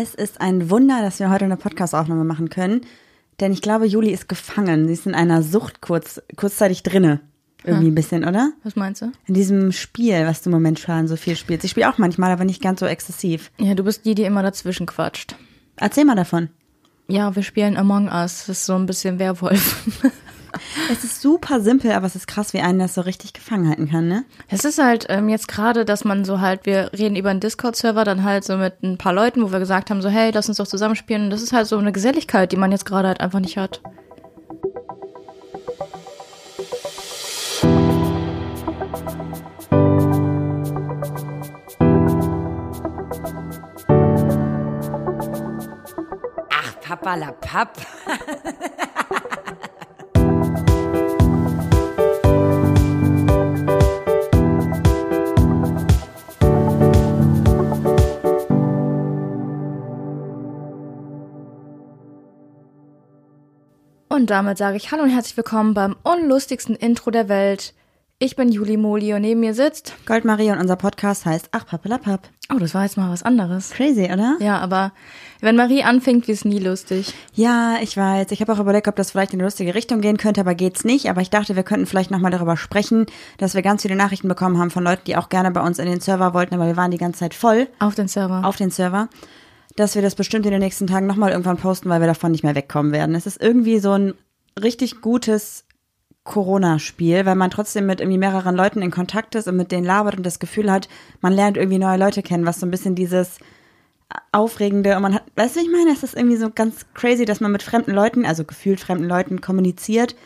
Es ist ein Wunder, dass wir heute eine Podcast-Aufnahme machen können, denn ich glaube, Juli ist gefangen. Sie ist in einer Sucht kurz, kurzzeitig drinne. Irgendwie ein bisschen, oder? Was meinst du? In diesem Spiel, was du momentan so viel spielst. Ich spiele auch manchmal, aber nicht ganz so exzessiv. Ja, du bist die, die immer dazwischen quatscht. Erzähl mal davon. Ja, wir spielen Among Us. Das ist so ein bisschen Werwolf. Es ist super simpel, aber es ist krass, wie einen das so richtig gefangen halten kann, ne? Es ist halt ähm, jetzt gerade, dass man so halt, wir reden über einen Discord-Server, dann halt so mit ein paar Leuten, wo wir gesagt haben, so hey, lass uns doch zusammenspielen. Und das ist halt so eine Geselligkeit, die man jetzt gerade halt einfach nicht hat. Ach, Papa la Papp. Und damit sage ich Hallo und herzlich willkommen beim unlustigsten Intro der Welt. Ich bin Juli Moli und neben mir sitzt. Goldmarie und unser Podcast heißt Ach, Pappelapapp. Oh, das war jetzt mal was anderes. Crazy, oder? Ja, aber wenn Marie anfängt, wird es nie lustig. Ja, ich weiß. Ich habe auch überlegt, ob das vielleicht in eine lustige Richtung gehen könnte, aber geht's nicht. Aber ich dachte, wir könnten vielleicht nochmal darüber sprechen, dass wir ganz viele Nachrichten bekommen haben von Leuten, die auch gerne bei uns in den Server wollten, aber wir waren die ganze Zeit voll Auf den Server. auf den Server, dass wir das bestimmt in den nächsten Tagen nochmal irgendwann posten, weil wir davon nicht mehr wegkommen werden. Es ist irgendwie so ein richtig gutes Corona-Spiel, weil man trotzdem mit irgendwie mehreren Leuten in Kontakt ist und mit denen labert und das Gefühl hat, man lernt irgendwie neue Leute kennen, was so ein bisschen dieses Aufregende und man hat, weißt du, ich meine? Es ist irgendwie so ganz crazy, dass man mit fremden Leuten, also gefühlt fremden Leuten kommuniziert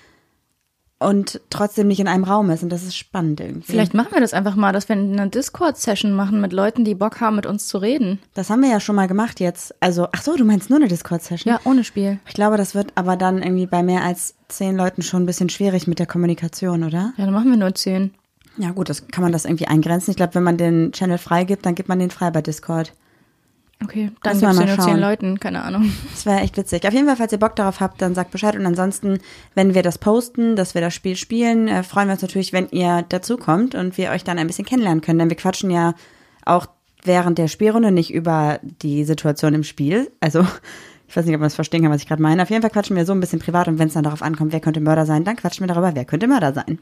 und trotzdem nicht in einem Raum ist und das ist spannend irgendwie. Vielleicht machen wir das einfach mal, dass wir eine Discord-Session machen mit Leuten, die Bock haben, mit uns zu reden. Das haben wir ja schon mal gemacht jetzt. Also, ach so, du meinst nur eine Discord-Session? Ja, ohne Spiel. Ich glaube, das wird aber dann irgendwie bei mehr als zehn Leuten schon ein bisschen schwierig mit der Kommunikation, oder? Ja, dann machen wir nur zehn. Ja, gut, das kann man das irgendwie eingrenzen. Ich glaube, wenn man den Channel freigibt, dann gibt man den frei bei Discord. Okay, dann wir gibt's ja nur zehn. Leuten, keine Ahnung. Das wäre echt witzig. Auf jeden Fall, falls ihr Bock darauf habt, dann sagt Bescheid. Und ansonsten, wenn wir das posten, dass wir das Spiel spielen, äh, freuen wir uns natürlich, wenn ihr dazukommt und wir euch dann ein bisschen kennenlernen können. Denn wir quatschen ja auch während der Spielrunde nicht über die Situation im Spiel. Also, ich weiß nicht, ob man das verstehen kann, was ich gerade meine. Auf jeden Fall quatschen wir so ein bisschen privat und wenn es dann darauf ankommt, wer könnte Mörder sein, dann quatschen wir darüber, wer könnte Mörder sein.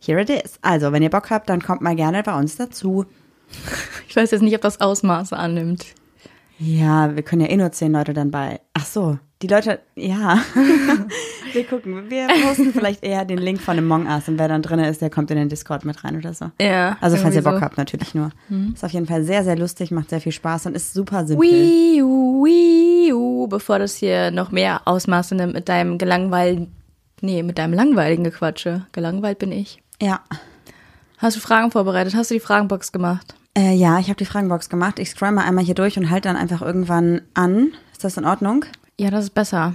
Here it is. Also, wenn ihr Bock habt, dann kommt mal gerne bei uns dazu. Ich weiß jetzt nicht, ob das Ausmaße annimmt. Ja, wir können ja eh nur zehn Leute dann bei. Ach so, die Leute, ja. wir gucken. Wir posten vielleicht eher den Link von Among Us und wer dann drin ist, der kommt in den Discord mit rein oder so. Ja. Also falls ihr Bock so. habt, natürlich nur. Ist auf jeden Fall sehr, sehr lustig, macht sehr viel Spaß und ist super simpel. Wii U, Wii U, bevor das hier noch mehr Ausmaße nimmt mit deinem gelangweilten, nee, mit deinem langweiligen Gequatsche. Gelangweilt bin ich. Ja. Hast du Fragen vorbereitet? Hast du die Fragenbox gemacht? Äh, ja, ich habe die Fragenbox gemacht. Ich scroll mal einmal hier durch und halte dann einfach irgendwann an. Ist das in Ordnung? Ja, das ist besser.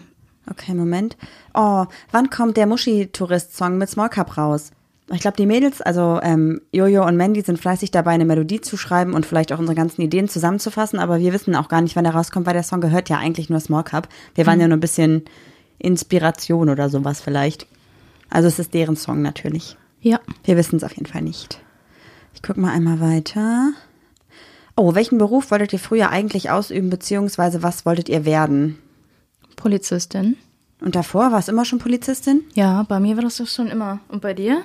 Okay, Moment. Oh, wann kommt der Muschi-Tourist-Song mit Small Cup raus? Ich glaube, die Mädels, also ähm, Jojo und Mandy, sind fleißig dabei, eine Melodie zu schreiben und vielleicht auch unsere ganzen Ideen zusammenzufassen, aber wir wissen auch gar nicht, wann er rauskommt, weil der Song gehört ja eigentlich nur Small Cup. Wir waren ja nur ein bisschen Inspiration oder sowas vielleicht. Also es ist deren Song natürlich. Ja. Wir wissen es auf jeden Fall nicht. Guck mal einmal weiter. Oh, welchen Beruf wolltet ihr früher eigentlich ausüben, beziehungsweise was wolltet ihr werden? Polizistin. Und davor war es immer schon Polizistin? Ja, bei mir war das doch schon immer. Und bei dir?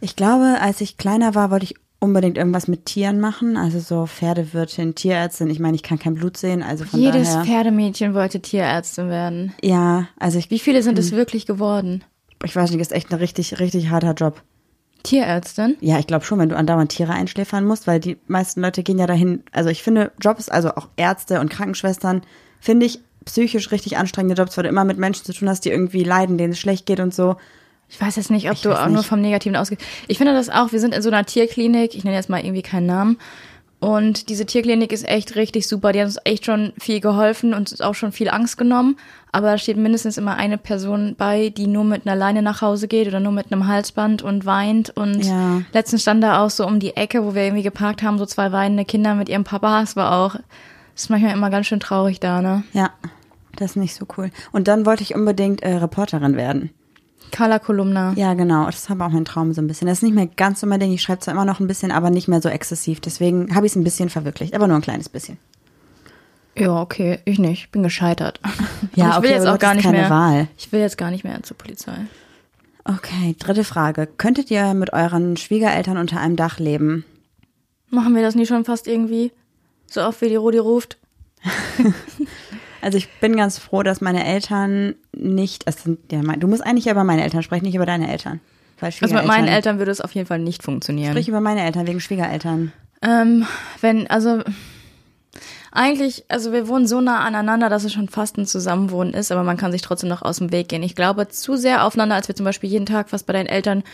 Ich glaube, als ich kleiner war, wollte ich unbedingt irgendwas mit Tieren machen. Also so Pferdewirtin, Tierärztin. Ich meine, ich kann kein Blut sehen, also von Jedes daher. Pferdemädchen wollte Tierärztin werden. Ja, also ich, Wie viele sind es wirklich geworden? ich weiß nicht, ist echt ein richtig, richtig harter Job. Tierärztin? Ja, ich glaube schon, wenn du andauernd Tiere einschläfern musst, weil die meisten Leute gehen ja dahin. Also ich finde Jobs, also auch Ärzte und Krankenschwestern, finde ich psychisch richtig anstrengende Jobs, weil du immer mit Menschen zu tun hast, die irgendwie leiden, denen es schlecht geht und so. Ich weiß jetzt nicht, ob Ich du auch nur nicht. vom Negativen ausgehst. Ich finde das auch, wir sind in so einer Tierklinik, ich nenne jetzt mal irgendwie keinen Namen. Und diese Tierklinik ist echt richtig super. Die hat uns echt schon viel geholfen und uns auch schon viel Angst genommen. Aber da steht mindestens immer eine Person bei, die nur mit einer Leine nach Hause geht oder nur mit einem Halsband und weint. Und Ja. letztens stand da auch so um die Ecke, wo wir irgendwie geparkt haben, so zwei weinende Kinder mit ihrem Papa. Es war auch, ist manchmal immer ganz schön traurig da, ne? Ja, das ist nicht so cool. Und dann wollte ich unbedingt äh, Reporterin werden. Carla Kolumna. Ja, genau. Das war auch mein Traum so ein bisschen. Das ist nicht mehr ganz so mein Ding. Ich schreibe zwar immer noch ein bisschen, aber nicht mehr so exzessiv. Deswegen habe ich es ein bisschen verwirklicht, aber nur ein kleines bisschen. Ja, okay, ich nicht. Bin gescheitert. Ja, Und ich will okay, jetzt aber auch gar nicht keine mehr. Wahl. Ich will jetzt gar nicht mehr zur Polizei. Okay, dritte Frage. Könntet ihr mit euren Schwiegereltern unter einem Dach leben? Machen wir das nie schon fast irgendwie? So oft wie die Rudi ruft. Also ich bin ganz froh, dass meine Eltern nicht, ja, mein, du musst eigentlich über meine Eltern sprechen, nicht über deine Eltern. Weil Also mit meinen Eltern würde es auf jeden Fall nicht funktionieren. Sprich über meine Eltern wegen Schwiegereltern. Ähm, wenn, also eigentlich, also wir wohnen so nah aneinander, dass es schon fast ein Zusammenwohnen ist, aber man kann sich trotzdem noch aus dem Weg gehen. Ich glaube, zu sehr aufeinander, als wir zum Beispiel jeden Tag fast bei deinen Eltern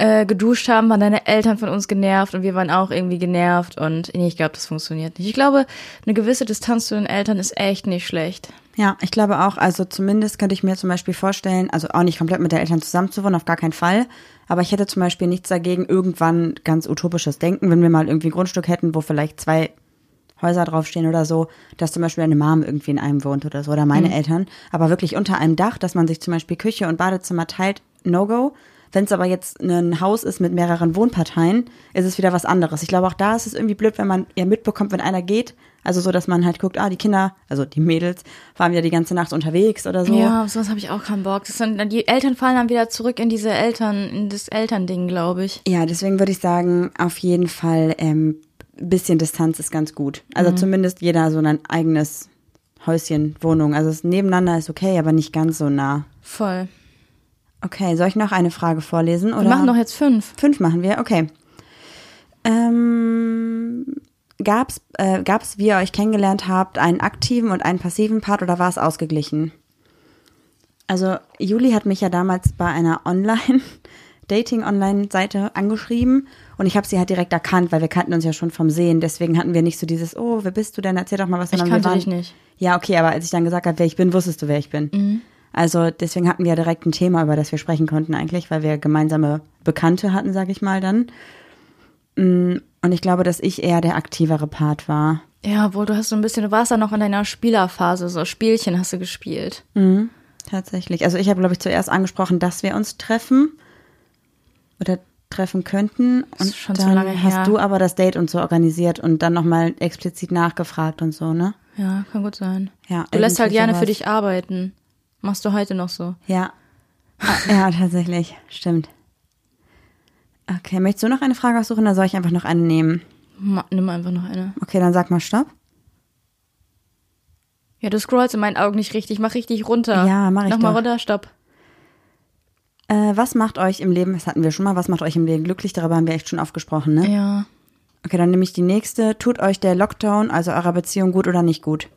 äh, geduscht haben, waren deine Eltern von uns genervt und wir waren auch irgendwie genervt und nee, ich glaube, das funktioniert nicht. Ich glaube, eine gewisse Distanz zu den Eltern ist echt nicht schlecht. Ja, ich glaube auch, also zumindest könnte ich mir zum Beispiel vorstellen, also auch nicht komplett mit den Eltern zusammenzuwohnen, auf gar keinen Fall. Aber ich hätte zum Beispiel nichts dagegen, irgendwann ganz utopisches Denken, wenn wir mal irgendwie ein Grundstück hätten, wo vielleicht zwei Häuser draufstehen oder so, dass zum Beispiel eine Mom irgendwie in einem wohnt oder so, oder meine Eltern. Aber wirklich unter einem Dach, dass man sich zum Beispiel Küche und Badezimmer teilt, no-go. Wenn es aber jetzt ein Haus ist mit mehreren Wohnparteien, ist es wieder was anderes. Ich glaube, auch da ist es irgendwie blöd, wenn man ja mitbekommt, wenn einer geht. Also so, dass man halt guckt, ah, die Kinder, also die Mädels, waren wieder die ganze Nacht unterwegs oder so. Ja, auf sowas habe ich auch keinen Bock. Sind, die Eltern fallen dann wieder zurück in diese Eltern, in das Elternding, glaube ich. Ja, deswegen würde ich sagen, auf jeden Fall ähm, bisschen Distanz ist ganz gut. Also zumindest jeder so ein eigenes Häuschen, Wohnung. Also das nebeneinander ist okay, aber nicht ganz so nah. Voll. Okay, soll ich noch eine Frage vorlesen? Oder? Wir machen doch jetzt fünf. Fünf machen wir, okay. Ähm, gab's, äh, gab's, wie ihr euch kennengelernt habt, einen aktiven und einen passiven Part oder war es ausgeglichen? Also Juli hat mich ja damals bei einer Online Dating-Online-Seite angeschrieben und ich habe sie halt direkt erkannt, weil wir kannten uns ja schon vom Sehen. Deswegen hatten wir nicht so dieses, oh, wer bist du denn? Erzähl doch mal was. Ich sondern wir kannte dich nicht. Ja, okay, aber als ich dann gesagt habe, wer ich bin, wusstest du, wer ich bin. Mhm. Also deswegen hatten wir ja direkt ein Thema, über das wir sprechen konnten eigentlich, weil wir gemeinsame Bekannte hatten, sag ich mal dann. Mm, Und ich glaube, dass ich eher der aktivere Part war. Ja, wohl, du hast so ein bisschen, du warst da noch in deiner Spielerphase, so Spielchen hast du gespielt. Mhm, tatsächlich. Also ich habe, glaube ich, zuerst angesprochen, dass wir uns treffen oder treffen könnten. Das ist Und schon dann lange hast her. du aber das Date und so organisiert und dann nochmal explizit nachgefragt und so, ne? Ja, kann gut sein. Ja, Du lässt halt gerne sowas. für dich arbeiten. Machst du heute noch so. Ja. Ah, ja, tatsächlich. Stimmt. Okay, möchtest du noch eine Frage aussuchen oder soll ich einfach noch eine nehmen? Ma nimm einfach noch eine. Okay, dann sag mal Stopp. Ja, du scrollst in meinen Augen nicht richtig. Mach richtig runter. Ja, mach ich Nochmal doch. runter, stopp. Äh, was macht euch im Leben, das hatten wir schon mal, was macht euch im Leben glücklich? Darüber haben wir echt schon oft gesprochen, ne? Ja. Okay, dann nehme ich die nächste. Tut euch der Lockdown, also eurer Beziehung, gut oder nicht gut?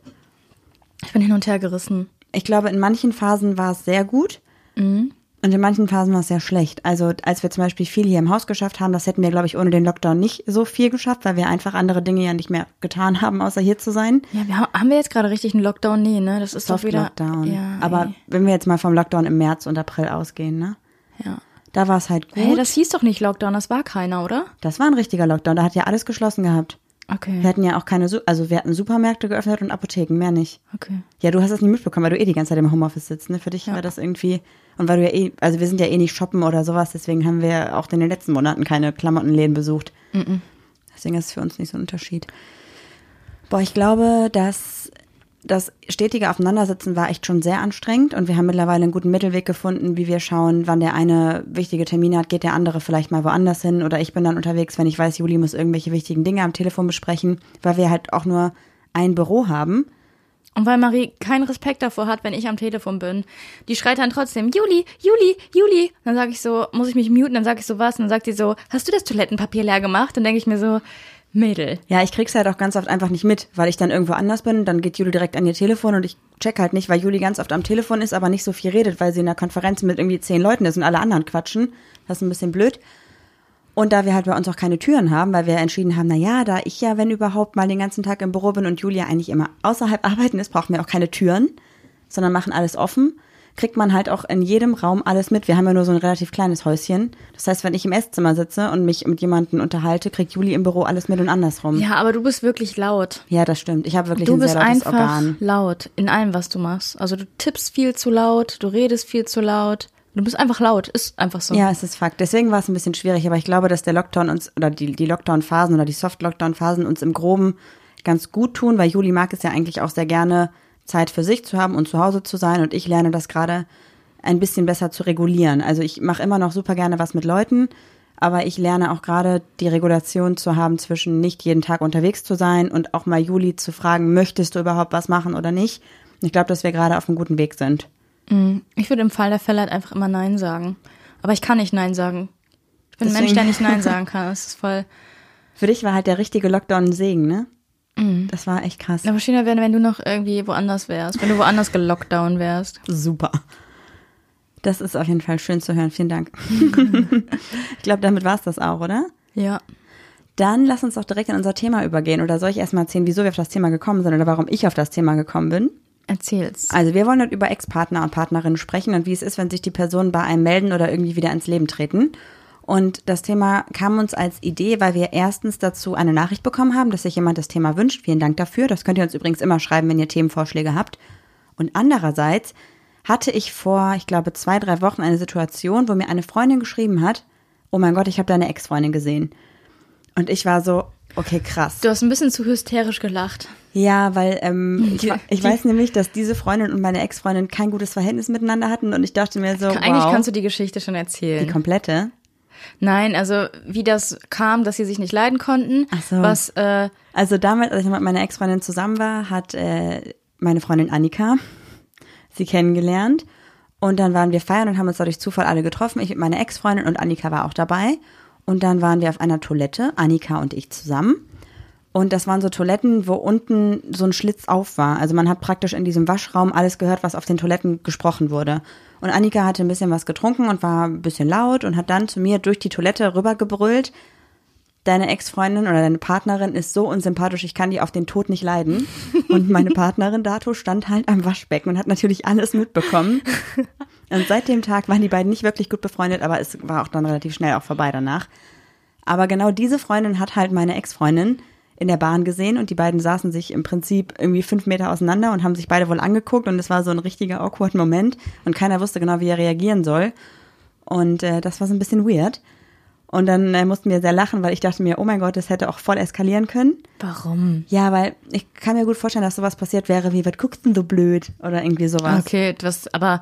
Ich bin hin und her gerissen. Ich glaube, in manchen Phasen war es sehr gut Mhm. und in manchen Phasen war es sehr schlecht. Also als wir zum Beispiel viel hier im Haus geschafft haben, das hätten wir, glaube ich, ohne den Lockdown nicht so viel geschafft, weil wir einfach andere Dinge ja nicht mehr getan haben, außer hier zu sein. Ja, wir haben, haben wir jetzt gerade richtig einen Lockdown? Nee, ne? Das ist doch wieder. Soft-Lockdown. Ja, Aber ey. wenn wir jetzt mal vom Lockdown im März und April ausgehen, ne? Ja. Da war es halt gut. Hey, das hieß doch nicht Lockdown, das war keiner, oder? das war ein richtiger Lockdown, da hat ja alles geschlossen gehabt. Okay. Wir hatten ja auch keine, also wir hatten Supermärkte geöffnet und Apotheken, mehr nicht. Okay. Ja, du hast das nicht mitbekommen, weil du eh die ganze Zeit im Homeoffice sitzt, ne? Für dich war das irgendwie, und weil du ja eh, also wir sind ja eh nicht shoppen oder sowas, deswegen haben wir auch in den letzten Monaten keine Klamottenläden besucht. Deswegen ist es für uns nicht so ein Unterschied. Boah, ich glaube, dass das stetige Aufeinandersitzen war echt schon sehr anstrengend und wir haben mittlerweile einen guten Mittelweg gefunden, wie wir schauen, wann der eine wichtige Termine hat, geht der andere vielleicht mal woanders hin oder ich bin dann unterwegs, wenn ich weiß, Juli muss irgendwelche wichtigen Dinge am Telefon besprechen, weil wir halt auch nur ein Büro haben. Und weil Marie keinen Respekt davor hat, wenn ich am Telefon bin, die schreit dann trotzdem, Juli, Juli, Juli. Dann sage ich so, muss ich mich muten? Dann sage ich so was. Und dann sagt die so, hast du das Toilettenpapier leer gemacht? Dann denke ich mir so, Mädel. Ja, ich krieg's halt auch ganz oft einfach nicht mit, weil ich dann irgendwo anders bin, dann geht Juli direkt an ihr Telefon und ich check halt nicht, weil Juli ganz oft am Telefon ist, aber nicht so viel redet, weil sie in einer Konferenz mit irgendwie zehn Leuten ist und alle anderen quatschen. Das ist ein bisschen blöd. Und da wir halt bei uns auch keine Türen haben, weil wir entschieden haben, na ja, da ich ja, wenn überhaupt, mal den ganzen Tag im Büro bin und Julia eigentlich immer außerhalb arbeiten ist, brauchen wir auch keine Türen, sondern machen alles offen, kriegt man halt auch in jedem Raum alles mit. Wir haben ja nur so ein relativ kleines Häuschen. Das heißt, wenn ich im Esszimmer sitze und mich mit jemandem unterhalte, kriegt Juli im Büro alles mit und andersrum. Ja, aber du bist wirklich laut. Ja, das stimmt. Ich habe wirklich Du ein bist sehr lautes einfach Organ. laut in allem, was du machst. Also du tippst viel zu laut, du redest viel zu laut. Du bist einfach laut, ist einfach so. Ja, es ist Fakt. Deswegen war es ein bisschen schwierig, aber ich glaube, dass der Lockdown uns oder die, die Lockdown-Phasen oder die Soft-Lockdown-Phasen uns im Groben ganz gut tun, weil Juli mag es ja eigentlich auch sehr gerne, Zeit für sich zu haben und zu Hause zu sein. Und ich lerne das gerade ein bisschen besser zu regulieren. Also ich mache immer noch super gerne was mit Leuten, aber ich lerne auch gerade die Regulation zu haben zwischen nicht jeden Tag unterwegs zu sein und auch mal Juli zu fragen, möchtest du überhaupt was machen oder nicht? Ich glaube, dass wir gerade auf einem guten Weg sind. Ich würde im Fall der Fälle halt einfach immer Nein sagen. Aber ich kann nicht Nein sagen. Ich bin ein Mensch, Deswegen- der nicht Nein sagen kann. Das ist voll. Für dich war halt der richtige Lockdown ein Segen, ne? Das war echt krass. Aber schöner wäre, wenn du noch irgendwie woanders wärst. Wenn du woanders gelockdown wärst. Super. Das ist auf jeden Fall schön zu hören. Vielen Dank. ich glaube, damit war es das auch, oder? Ja. Dann lass uns doch direkt in unser Thema übergehen. Oder soll ich erstmal erzählen, wieso wir auf das Thema gekommen sind oder warum ich auf das Thema gekommen bin? Erzähl's. Also wir wollen heute über Ex-Partner und Partnerinnen sprechen und wie es ist, wenn sich die Personen bei einem melden oder irgendwie wieder ins Leben treten. Und das Thema kam uns als Idee, weil wir erstens dazu eine Nachricht bekommen haben, dass sich jemand das Thema wünscht. Vielen Dank dafür. Das könnt ihr uns übrigens immer schreiben, wenn ihr Themenvorschläge habt. Und andererseits hatte ich vor, ich glaube, zwei, drei Wochen eine Situation, wo mir eine Freundin geschrieben hat, oh mein Gott, ich habe deine Ex-Freundin gesehen. Und ich war so, okay, krass. Du hast ein bisschen zu hysterisch gelacht. Ja, weil ähm, ich, Die- ich die- weiß nämlich, dass diese Freundin und meine Ex-Freundin kein gutes Verhältnis miteinander hatten und ich dachte mir so, Eigentlich wow, kannst du die Geschichte schon die erzählen. komplette. Nein, also wie das kam, dass sie sich nicht leiden konnten. Ach so. Was, äh, Also damals, als ich mit meiner Ex-Freundin zusammen war, hat äh, meine Freundin Annika sie kennengelernt und dann waren wir feiern und haben uns dadurch Zufall alle getroffen. Ich mit meiner Ex-Freundin und Annika war auch dabei und dann waren wir auf einer Toilette, Annika und ich zusammen. Und das waren so Toiletten, wo unten so ein Schlitz auf war. Also man hat praktisch in diesem Waschraum alles gehört, was auf den Toiletten gesprochen wurde. Und Annika hatte ein bisschen was getrunken und war ein bisschen laut und hat dann zu mir durch die Toilette rübergebrüllt. Deine Ex-Freundin oder deine Partnerin ist so unsympathisch, ich kann die auf den Tod nicht leiden. Und meine Partnerin Dato stand halt am Waschbecken und hat natürlich alles mitbekommen. Und seit dem Tag waren die beiden nicht wirklich gut befreundet, aber es war auch dann relativ schnell auch vorbei danach. Aber genau diese Freundin hat halt meine Ex-Freundin in der Bahn gesehen und die beiden saßen sich im Prinzip irgendwie fünf Meter auseinander und haben sich beide wohl angeguckt und es war so ein richtiger awkward Moment und keiner wusste genau, wie er reagieren soll. Und äh, das war so ein bisschen weird. Und dann äh, mussten wir sehr lachen, weil ich dachte mir, oh mein Gott, das hätte auch voll eskalieren können. warum? Ja, weil ich kann mir gut vorstellen, dass sowas passiert wäre wie, was guckst denn so blöd? Oder irgendwie sowas. Okay, das, aber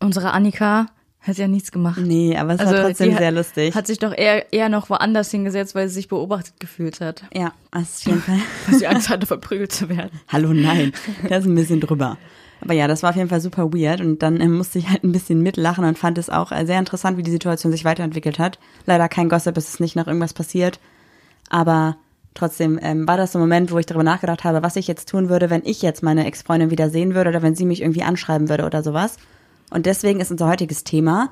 unsere Annika hat ja nichts gemacht. Nee, aber es war trotzdem Also die hat- sehr lustig. Hat sich doch eher, eher noch woanders hingesetzt, weil sie sich beobachtet gefühlt hat. ja, auf jeden Fall. Weil sie Angst hatte, verprügelt zu werden. Hallo, nein. Das ist ein bisschen drüber. Aber ja, das war auf jeden Fall super weird und dann äh, musste ich halt ein bisschen mitlachen und fand es auch äh, sehr interessant, wie die Situation sich weiterentwickelt hat. Leider kein Gossip, es ist nicht noch irgendwas passiert. Aber trotzdem ähm, war das so ein Moment, wo ich darüber nachgedacht habe, was ich jetzt tun würde, wenn ich jetzt meine Ex-Freundin wieder sehen würde oder wenn sie mich irgendwie anschreiben würde oder sowas. Und deswegen ist unser heutiges Thema,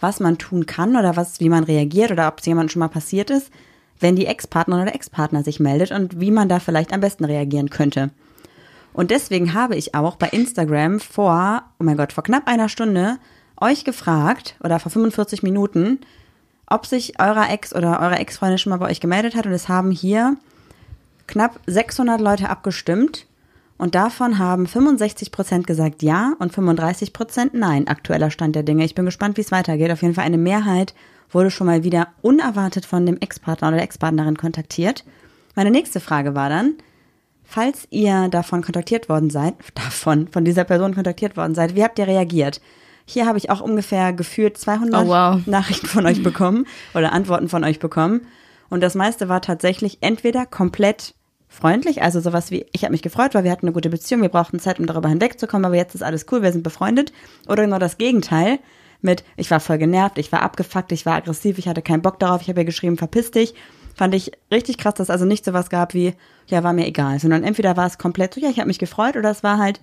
was man tun kann oder was, wie man reagiert oder ob es jemandem schon mal passiert ist, wenn die Ex-Partnerin oder Ex-Partner sich meldet und wie man da vielleicht am besten reagieren könnte. Und deswegen habe ich auch bei Instagram vor, oh mein Gott, vor knapp einer Stunde euch gefragt oder vor 45 Minuten, ob sich eurer Ex oder eure Ex-Freundin schon mal bei euch gemeldet hat. Und es haben hier knapp 600 Leute abgestimmt. Und davon haben 65 Prozent gesagt ja und 35 Prozent nein. Aktueller Stand der Dinge. Ich bin gespannt, wie es weitergeht. Auf jeden Fall eine Mehrheit wurde schon mal wieder unerwartet von dem Ex-Partner oder der Ex-Partnerin kontaktiert. Meine nächste Frage war dann, falls ihr davon kontaktiert worden seid, davon, von dieser Person kontaktiert worden seid, wie habt ihr reagiert? Hier habe ich auch ungefähr gefühlt 200 Oh, wow. Nachrichten von euch bekommen oder Antworten von euch bekommen. Und das meiste war tatsächlich entweder komplett freundlich, also sowas wie, ich habe mich gefreut, weil wir hatten eine gute Beziehung, wir brauchten Zeit, um darüber hinwegzukommen, aber jetzt ist alles cool, wir sind befreundet. Oder genau das Gegenteil mit, ich war voll genervt, ich war abgefuckt, ich war aggressiv, ich hatte keinen Bock darauf, ich habe ihr geschrieben, verpiss dich. Fand ich richtig krass, dass also nicht sowas gab wie, ja, war mir egal, sondern entweder war es komplett so, ja, ich habe mich gefreut, oder es war halt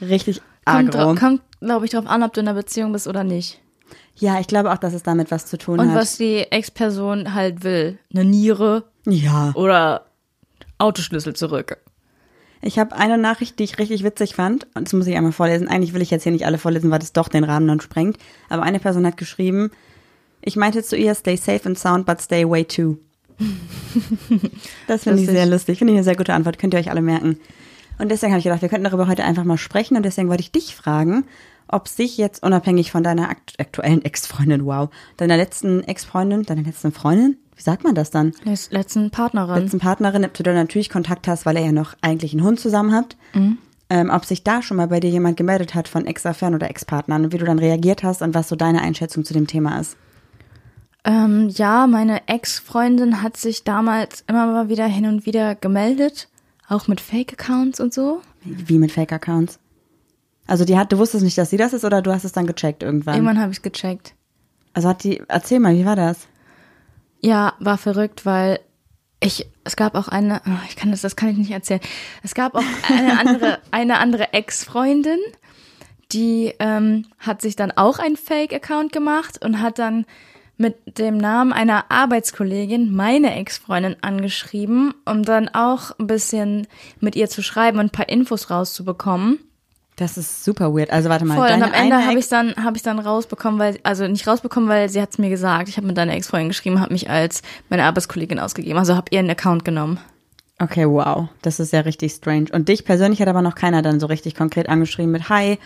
richtig Kommt, agro. dra- kommt glaube ich, drauf an, ob du in einer Beziehung bist oder nicht. Ja, ich glaube auch, dass es damit was zu tun Und hat. was die Ex-Person halt will. Eine Niere ja. oder Autoschlüssel zurück. Ich habe eine Nachricht, die ich richtig witzig fand, und das muss ich einmal vorlesen. Eigentlich will ich jetzt hier nicht alle vorlesen, weil das doch den Rahmen dann sprengt. Aber eine Person hat geschrieben, ich meinte zu ihr, stay safe and sound, but stay away too. das finde ich sehr lustig. Finde ich eine sehr gute Antwort. Könnt ihr euch alle merken. Und deswegen habe ich gedacht, wir könnten darüber heute einfach mal sprechen. Und deswegen wollte ich dich fragen, ob sich jetzt unabhängig von deiner akt aktuellen Ex-Freundin, wow, deiner letzten Ex-Freundin, deiner letzten Freundin, wie sagt man das dann? Letz- Letzten Partnerin. Letzten Partnerin, ob du da natürlich Kontakt hast, weil ihr ja noch eigentlich einen Hund zusammen habt. Ähm, ob sich da schon mal bei dir jemand gemeldet hat von Ex-Affären oder Ex-Partnern und wie du dann reagiert hast und was so deine Einschätzung zu dem Thema ist. Ähm, ja, meine Ex-Freundin hat sich damals immer mal wieder hin und wieder gemeldet. Auch mit Fake-Accounts und so. Wie mit Fake-Accounts? Also die hat, du wusstest nicht, dass sie das ist oder du hast es dann gecheckt irgendwann? Irgendwann habe ich gecheckt. Also hat die, erzähl mal, wie war das? Ja, war verrückt, weil ich, es gab auch eine, oh, ich kann das, das kann ich nicht erzählen. Es gab auch eine andere, eine andere Ex-Freundin, die ähm, hat sich dann auch einen Fake-Account gemacht und hat dann mit dem Namen einer Arbeitskollegin meine Ex-Freundin angeschrieben, um dann auch ein bisschen mit ihr zu schreiben und ein paar Infos rauszubekommen. Das ist super weird. Also warte mal, Voll, und am Ende habe ich dann habe ich dann rausbekommen, weil also nicht rausbekommen, weil sie hat es mir gesagt. Ich habe mit deiner Ex-Freundin geschrieben, habe mich als meine Arbeitskollegin ausgegeben, also habe ihren Account genommen. Okay, wow. Das ist ja richtig strange. Und dich persönlich hat aber noch keiner dann so richtig konkret angeschrieben mit Hi,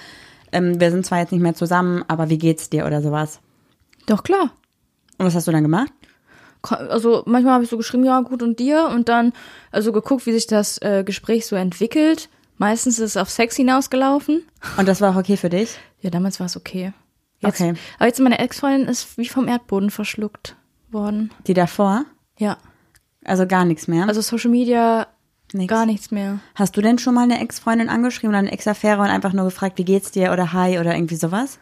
ähm, wir sind zwar jetzt nicht mehr zusammen, aber wie geht's dir oder sowas. Doch klar. Und was hast du dann gemacht? Also manchmal habe ich so geschrieben, ja gut und dir und dann also geguckt, wie sich das äh, Gespräch so entwickelt. Meistens ist es auf Sex hinausgelaufen. Und das war auch okay für dich? Ja, damals war es okay. Jetzt, Okay. Aber jetzt meine Ex-Freundin ist wie vom Erdboden verschluckt worden. Die davor? Ja. Also gar nichts mehr? Also Social Media Nix. gar nichts mehr. Hast du denn schon mal eine Ex-Freundin angeschrieben oder eine Ex-Affäre und einfach nur gefragt, wie geht's dir oder Hi oder irgendwie sowas?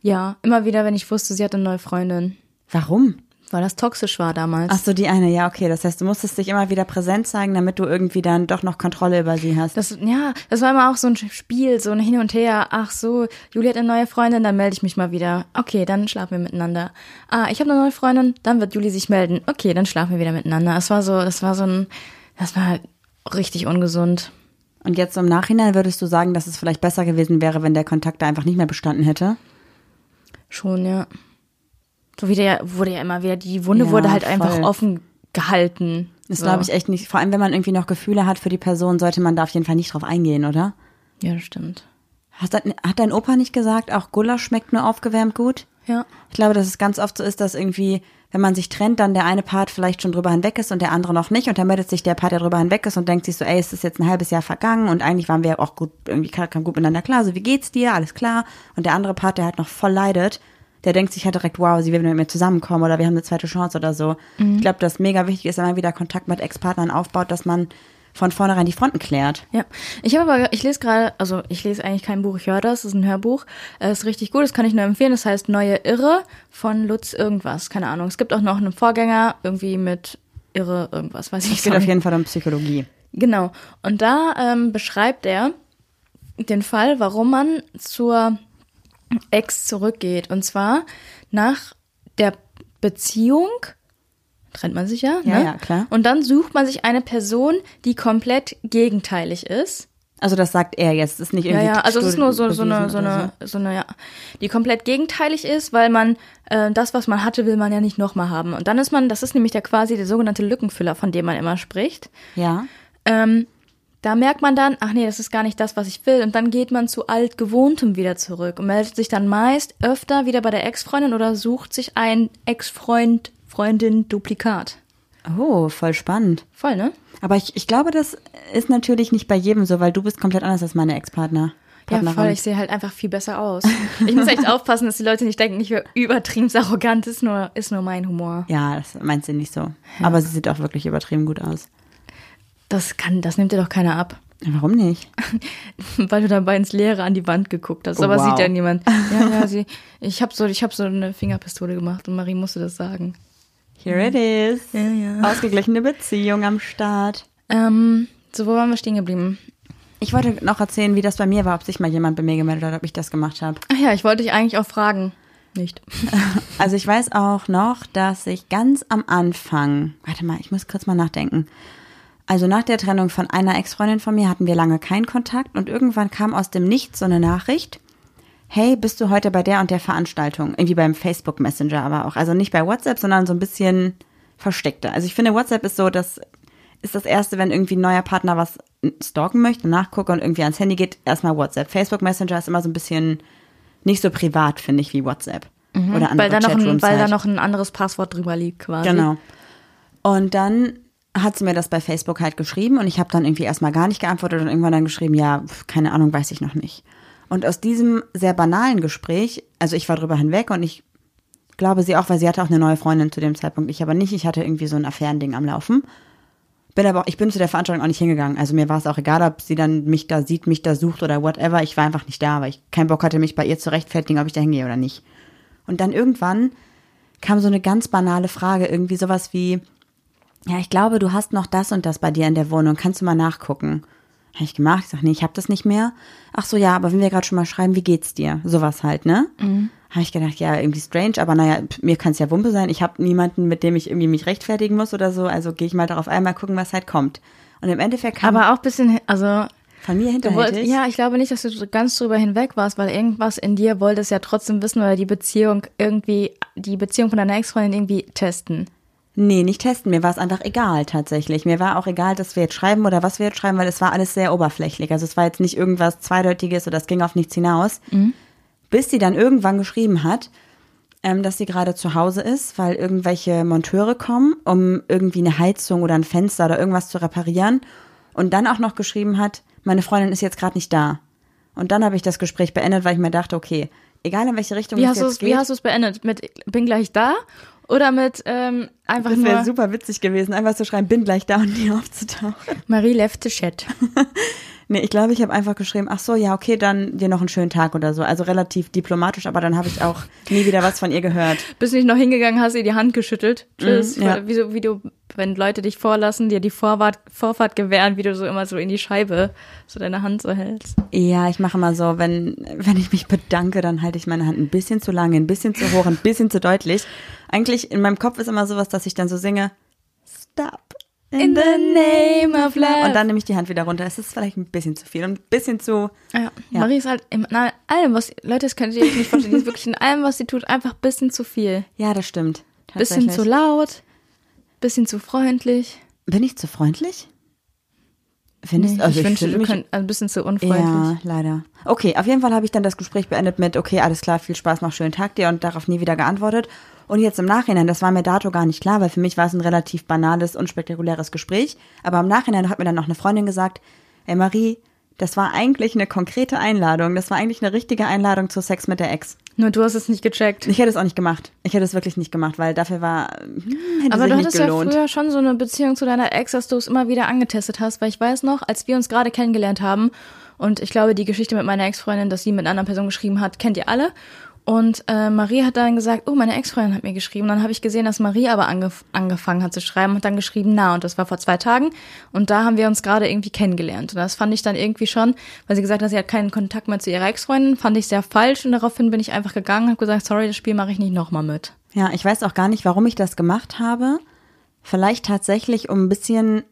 Ja, immer wieder, wenn ich wusste, sie hat eine neue Freundin. Warum? Weil das toxisch war damals. Ach so, die eine, ja, okay. Das heißt, du musstest dich immer wieder präsent zeigen, damit du irgendwie dann doch noch Kontrolle über sie hast. Das, ja, das war immer auch so ein Spiel, so ein Hin und Her. Ach so, Julia hat eine neue Freundin, dann melde ich mich mal wieder. Okay, dann schlafen wir miteinander. Ah, ich habe eine neue Freundin, dann wird Juli sich melden. Okay, dann schlafen wir wieder miteinander. Das war so, das war so ein, das war richtig ungesund. Und jetzt im Nachhinein würdest du sagen, dass es vielleicht besser gewesen wäre, wenn der Kontakt da einfach nicht mehr bestanden hätte? Schon, ja. So wieder ja, wurde ja immer wieder, die Wunde Ja, wurde halt einfach voll. offen gehalten. Das so. glaube ich echt nicht. Vor allem, wenn man irgendwie noch Gefühle hat für die Person, sollte man da auf jeden Fall nicht drauf eingehen, oder? Ja, das stimmt. Hast hat dein Opa nicht gesagt, auch Gulasch schmeckt nur aufgewärmt gut? Ja. Ich glaube, dass es ganz oft so ist, dass irgendwie, wenn man sich trennt, dann der eine Part vielleicht schon drüber hinweg ist und der andere noch nicht. Und dann meldet sich der Part, der drüber hinweg ist und denkt sich so, ey, es ist jetzt ein halbes Jahr vergangen und eigentlich waren wir auch gut, irgendwie kam gut miteinander klar. So, wie geht's dir? Alles klar. Und der andere Part, der halt noch voll leidet, der denkt sich halt direkt, wow, sie will mit mir zusammenkommen oder wir haben eine zweite Chance oder so. Ich glaube, dass mega wichtig ist, wenn man wieder Kontakt mit Ex-Partnern aufbaut, dass man von vornherein die Fronten klärt. Ja, ich habe aber, ich lese gerade, also ich lese eigentlich kein Buch, ich höre das, das ist ein Hörbuch, es ist richtig gut, das kann ich nur empfehlen, das heißt Neue Irre von Lutz irgendwas, keine Ahnung. Es gibt auch noch einen Vorgänger, irgendwie mit Irre irgendwas, weiß ich Es geht nicht. auf jeden Fall um Psychologie. Genau, und da ähm, beschreibt er den Fall, warum man zur Ex zurückgeht. Und zwar nach der Beziehung trennt man sich ja, Ja, ne? ja, klar. Und dann sucht man sich eine Person, die komplett gegenteilig ist. Also das sagt er jetzt, das ist nicht Ja, irgendwie ja, also es ist nur so, so eine, so eine, so eine, ja, die komplett gegenteilig ist, weil man äh, das, was man hatte, will man ja nicht nochmal haben. Und dann ist man, das ist nämlich der quasi der sogenannte Lückenfüller, von dem man immer spricht. Ja. Ähm, da merkt man dann, ach nee, das ist gar nicht das, was ich will. Und dann geht man zu altgewohntem wieder zurück und meldet sich dann meist öfter wieder bei der Ex-Freundin oder sucht sich ein Ex-Freund, Freundin Duplikat. Oh, voll spannend. Voll, ne? Aber ich, ich glaube, das ist natürlich nicht bei jedem so, weil du bist komplett anders als meine Ex-Partner. Ja, voll. Ich sehe halt einfach viel besser aus. Ich muss echt aufpassen, dass die Leute nicht denken, ich wäre übertrieben arrogant. Ist nur, ist nur mein Humor. Ja, das meinst du nicht so. Aber sie sieht auch wirklich übertrieben gut aus. Das kann, das nimmt dir doch keiner ab. Warum nicht? Weil du dabei ins Leere an die Wand geguckt hast. Oh, Aber wow. sieht ja niemand. Ja, ja, sie, ich habe so, ich habe so eine Fingerpistole gemacht und Marie musste das sagen. Here it is. Ja, ja. Ausgeglichene Beziehung am Start. Ähm, so, wo waren wir stehen geblieben? Ich wollte noch erzählen, wie das bei mir war, ob sich mal jemand bei mir gemeldet hat, ob ich das gemacht habe. Ach ja, ich wollte dich eigentlich auch fragen. Nicht. Also ich weiß auch noch, dass ich ganz am Anfang, warte mal, ich muss kurz mal nachdenken. Also nach der Trennung von einer Ex-Freundin von mir hatten wir lange keinen Kontakt und irgendwann kam aus dem Nichts so eine Nachricht. Hey, bist du heute bei der und der Veranstaltung? Irgendwie beim Facebook Messenger aber auch. Also nicht bei WhatsApp, sondern so ein bisschen versteckter. Also ich finde, WhatsApp ist so, das ist das erste, wenn irgendwie ein neuer Partner was stalken möchte, nachgucke und irgendwie ans Handy geht, erstmal WhatsApp. Facebook Messenger ist immer so ein bisschen nicht so privat, finde ich, wie WhatsApp. Oder andere Mhm. Weil da, noch ein, weil da halt. noch ein anderes Passwort drüber liegt quasi. Genau. Und dann hat sie mir das bei Facebook halt geschrieben und ich habe dann irgendwie erstmal gar nicht geantwortet und irgendwann dann geschrieben, ja, keine Ahnung, weiß ich noch nicht. Und aus diesem sehr banalen Gespräch, also ich war drüber hinweg und ich glaube sie auch, weil sie hatte auch eine neue Freundin zu dem Zeitpunkt, ich aber nicht, ich hatte irgendwie so ein Affärending am Laufen. Bin aber auch, ich bin zu der Veranstaltung auch nicht hingegangen. Also mir war es auch egal, ob sie dann mich da sieht, mich da sucht oder whatever. Ich war einfach nicht da, weil ich keinen Bock hatte, mich bei ihr zu rechtfertigen, ob ich da hingehe oder nicht. Und dann irgendwann kam so eine ganz banale Frage, irgendwie sowas wie, ja, ich glaube, du hast noch das und das bei dir in der Wohnung, kannst du mal nachgucken? Habe ich gemacht, ich sag, nee, ich habe das nicht mehr. Ach so, ja, aber wenn wir gerade schon mal schreiben, wie geht's dir? Sowas halt, ne? Mhm. Habe ich gedacht, ja, irgendwie strange, aber naja, mir kann es ja Wumpe sein. Ich habe niemanden, mit dem ich irgendwie mich rechtfertigen muss oder so, also gehe ich mal darauf ein, mal gucken, was halt kommt. Und im Endeffekt kam Aber auch ein bisschen, also von mir hinterhältig. ja, ich glaube nicht, dass du ganz drüber hinweg warst, weil irgendwas in dir wolltest ja trotzdem wissen oder die Beziehung irgendwie, die Beziehung von deiner Ex-Freundin irgendwie testen. Nee, nicht testen. Mir war es einfach egal tatsächlich. Mir war auch egal, dass wir jetzt schreiben oder was wir jetzt schreiben, weil es war alles sehr oberflächlich. Also es war jetzt nicht irgendwas Zweideutiges oder es ging auf nichts hinaus. Bis sie dann irgendwann geschrieben hat, ähm, dass sie gerade zu Hause ist, weil irgendwelche Monteure kommen, um irgendwie eine Heizung oder ein Fenster oder irgendwas zu reparieren. Und dann auch noch geschrieben hat, meine Freundin ist jetzt gerade nicht da. Und dann habe ich das Gespräch beendet, weil ich mir dachte, okay, egal in welche Richtung Wie es hast jetzt geht. wie hast du es beendet? Mit bin gleich da oder mit ähm, einfach das wäre nur super witzig gewesen, einfach zu schreiben, bin gleich da und nie aufzutauchen. Marie left the chat. Nee, ich glaube, ich habe einfach geschrieben, ach so, ja, okay, dann dir noch einen schönen Tag oder so. Also relativ diplomatisch, aber dann habe ich auch nie wieder was von ihr gehört. Bist nicht noch hingegangen, hast ihr die Hand geschüttelt. Tschüss. Mhm, ja. wie, so, wie du, wenn Leute dich vorlassen, dir die Vorfahrt, Vorfahrt gewähren, wie du so immer so in die Scheibe so deine Hand so hältst. Ja, ich mache mal so, wenn, wenn ich mich bedanke, dann halte ich meine Hand ein bisschen zu lange, ein bisschen zu hoch, ein bisschen zu deutlich. Eigentlich in meinem Kopf ist immer sowas, dass ich dann so singe, stop. In the name of love. Und dann nehme ich die Hand wieder runter. Es ist vielleicht ein bisschen zu viel und ein bisschen zu, Ja, Marie ist halt in allem, was, Leute, das könnt ihr euch nicht vorstellen, die ist wirklich in allem, was sie tut, einfach ein bisschen zu viel. ja, das stimmt. Bisschen zu laut, bisschen zu freundlich. Bin ich zu freundlich? Findest Nee, also ich du mich- könntest ein bisschen zu unfreundlich. Ja, leider. Okay, auf jeden Fall habe ich dann das Gespräch beendet mit, okay, alles klar, viel Spaß, noch schönen Tag dir und darauf nie wieder geantwortet. Und jetzt im Nachhinein, das war mir dato gar nicht klar, weil für mich war es ein relativ banales, unspektakuläres Gespräch. Aber im Nachhinein hat mir dann noch eine Freundin gesagt, ey Marie, das war eigentlich eine konkrete Einladung. Das war eigentlich eine richtige Einladung zu Sex mit der Ex. Nur du hast es nicht gecheckt. Ich hätte es auch nicht gemacht. Ich hätte es wirklich nicht gemacht, weil dafür war, hm, Aber du hattest ja früher schon so eine Beziehung zu deiner Ex, dass du es immer wieder angetestet hast, weil ich weiß noch, als wir uns gerade kennengelernt haben und ich glaube, die Geschichte mit meiner Ex-Freundin, dass sie mit einer anderen Person geschrieben hat, kennt ihr alle. Und äh, Marie hat dann gesagt, oh, meine Ex-Freundin hat mir geschrieben. Dann habe ich gesehen, dass Marie aber angef angefangen hat zu schreiben und dann geschrieben, na, und das war vor zwei Tagen. Und da haben wir uns gerade irgendwie kennengelernt. Und das fand ich dann irgendwie schon, weil sie gesagt hat, sie hat keinen Kontakt mehr zu ihrer Ex-Freundin, fand ich sehr falsch. Und daraufhin bin ich einfach gegangen und habe gesagt, sorry, das Spiel mache ich nicht nochmal mit. Ja, ich weiß auch gar nicht, warum ich das gemacht habe. Vielleicht tatsächlich, um ein bisschen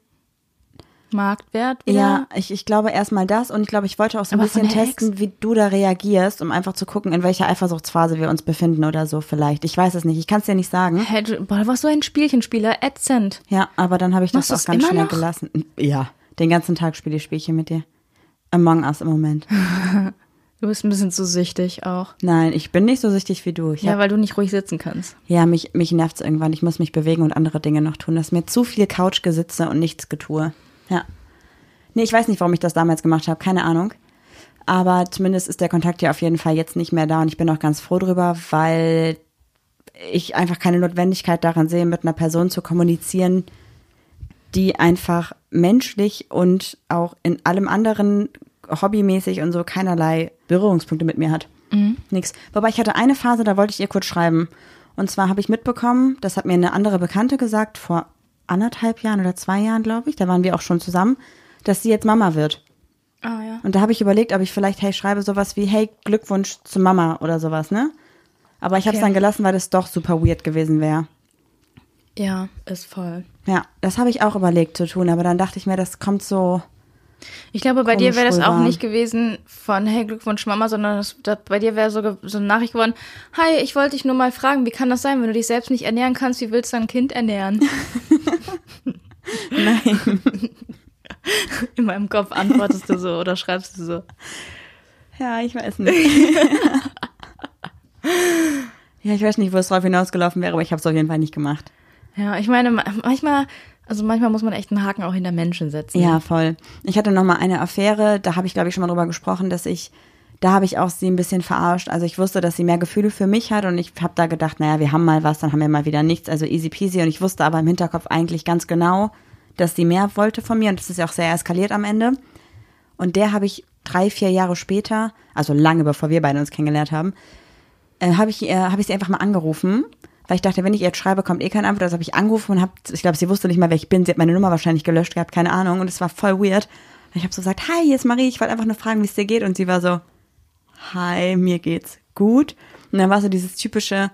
Marktwert wieder. Ja, ich, ich glaube erstmal das und ich glaube, ich wollte auch so ein Aber bisschen testen, wie du da reagierst, um einfach zu gucken, in welcher Eifersuchtsphase wir uns befinden oder so vielleicht. Ich weiß es nicht, ich kann es dir nicht sagen. Hä, du, boah, warst so ein Spielchenspieler, ätzend. Ja, aber dann habe ich das Machst auch ganz schnell noch? gelassen. Ja, den ganzen Tag spiele ich Spielchen mit dir. Among Us im Moment. Du bist ein bisschen zu süchtig auch. Nein, ich bin nicht so süchtig wie du. Ich Ja, hab, weil du nicht ruhig sitzen kannst. ja mich, mich nervt's irgendwann. Ich muss mich bewegen und andere Dinge noch tun. Das ist mir zu viel Couchgesitze und nichts Getue. Ja. Nee, ich weiß nicht, warum ich das damals gemacht habe. Keine Ahnung. Aber zumindest ist der Kontakt ja auf jeden Fall jetzt nicht mehr da und ich bin auch ganz froh drüber, weil ich einfach keine Notwendigkeit daran sehe, mit einer Person zu kommunizieren, die einfach menschlich und auch in allem anderen hobbymäßig und so keinerlei Berührungspunkte mit mir hat. Nix. Wobei ich hatte eine Phase, da wollte ich ihr kurz schreiben. Und zwar habe ich mitbekommen, das hat mir eine andere Bekannte gesagt, vor anderthalb Jahren oder zwei Jahren, glaube ich, da waren wir auch schon zusammen, dass sie jetzt Mama wird. Ah ja. Und da habe ich überlegt, ob ich vielleicht, hey, schreibe sowas wie, hey, Glückwunsch zu Mama oder sowas, ne? Aber ich habe es Okay. dann gelassen, weil das doch super weird gewesen wäre. Ja, ist voll. Ja, das habe ich auch überlegt zu tun, aber dann dachte ich mir, das kommt so. Ich glaube, bei dir wäre das auch nicht gewesen von Hey Glückwunsch Mama, sondern das, das, bei dir wäre so, so eine Nachricht geworden, Hi, ich wollte dich nur mal fragen, wie kann das sein, wenn du dich selbst nicht ernähren kannst, wie willst du dein Kind ernähren? Nein. In meinem Kopf antwortest du so oder schreibst du so. ja, ich weiß nicht. ja, ich weiß nicht, wo es drauf hinausgelaufen wäre, aber ich habe es auf jeden Fall nicht gemacht. Ja, ich meine, ma- manchmal, also manchmal muss man echt einen Haken auch hinter Menschen setzen. Ja, voll. Ich hatte noch mal eine Affäre, da habe ich glaube ich schon mal drüber gesprochen, dass ich da habe ich auch sie ein bisschen verarscht. Also ich wusste, dass sie mehr Gefühle für mich hat und ich habe da gedacht, naja, wir haben mal was, dann haben wir mal wieder nichts, also easy peasy. Und ich wusste aber im Hinterkopf eigentlich ganz genau, dass sie mehr wollte von mir und das ist ja auch sehr eskaliert am Ende. Und der habe ich drei, vier Jahre später, also lange bevor wir beide uns kennengelernt haben, äh, habe ich, äh, hab ich sie einfach mal angerufen, weil ich dachte, wenn ich ihr jetzt schreibe, kommt eh keine Antwort. Also habe ich angerufen und habe, ich glaube, sie wusste nicht mal, wer ich bin. Sie hat meine Nummer wahrscheinlich gelöscht gehabt, keine Ahnung. Und es war voll weird. Und ich habe so gesagt, hi, hier ist Marie, ich wollte einfach nur fragen, wie es dir geht. Und sie war so, hi, mir geht's gut. Und dann war so dieses typische,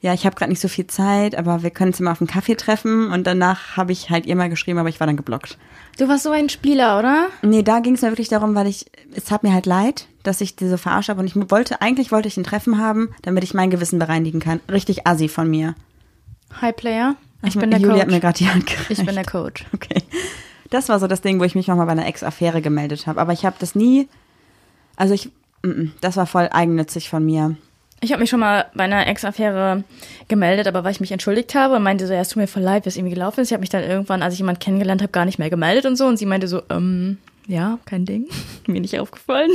ja, ich habe gerade nicht so viel Zeit, aber wir können uns mal auf einen Kaffee treffen. Und danach habe ich halt ihr mal geschrieben, aber ich war dann geblockt. Du warst so ein Spieler, oder? Nee, da ging es mir wirklich darum, weil ich, es hat mir halt leid, dass ich diese verarscht habe und ich wollte, eigentlich wollte ich ein Treffen haben, damit ich mein Gewissen bereinigen kann. Richtig assi von mir. Hi Player. Ich bin der Julia Coach. hat mir gerade die Hand gereicht. ich bin der Coach. Okay. Das war so das Ding, wo ich mich nochmal bei einer Ex-Affäre gemeldet habe. Aber ich habe das nie, also ich, mm, mm, das war voll eigennützig von mir. Ich habe mich schon mal bei einer Ex-Affäre gemeldet, aber weil ich mich entschuldigt habe und meinte so, ja, es tut mir voll leid, wie es irgendwie gelaufen ist. Ich habe mich dann irgendwann, als ich jemanden kennengelernt habe, gar nicht mehr gemeldet und so. Und sie meinte so, ähm, ja, kein Ding. Mir nicht aufgefallen.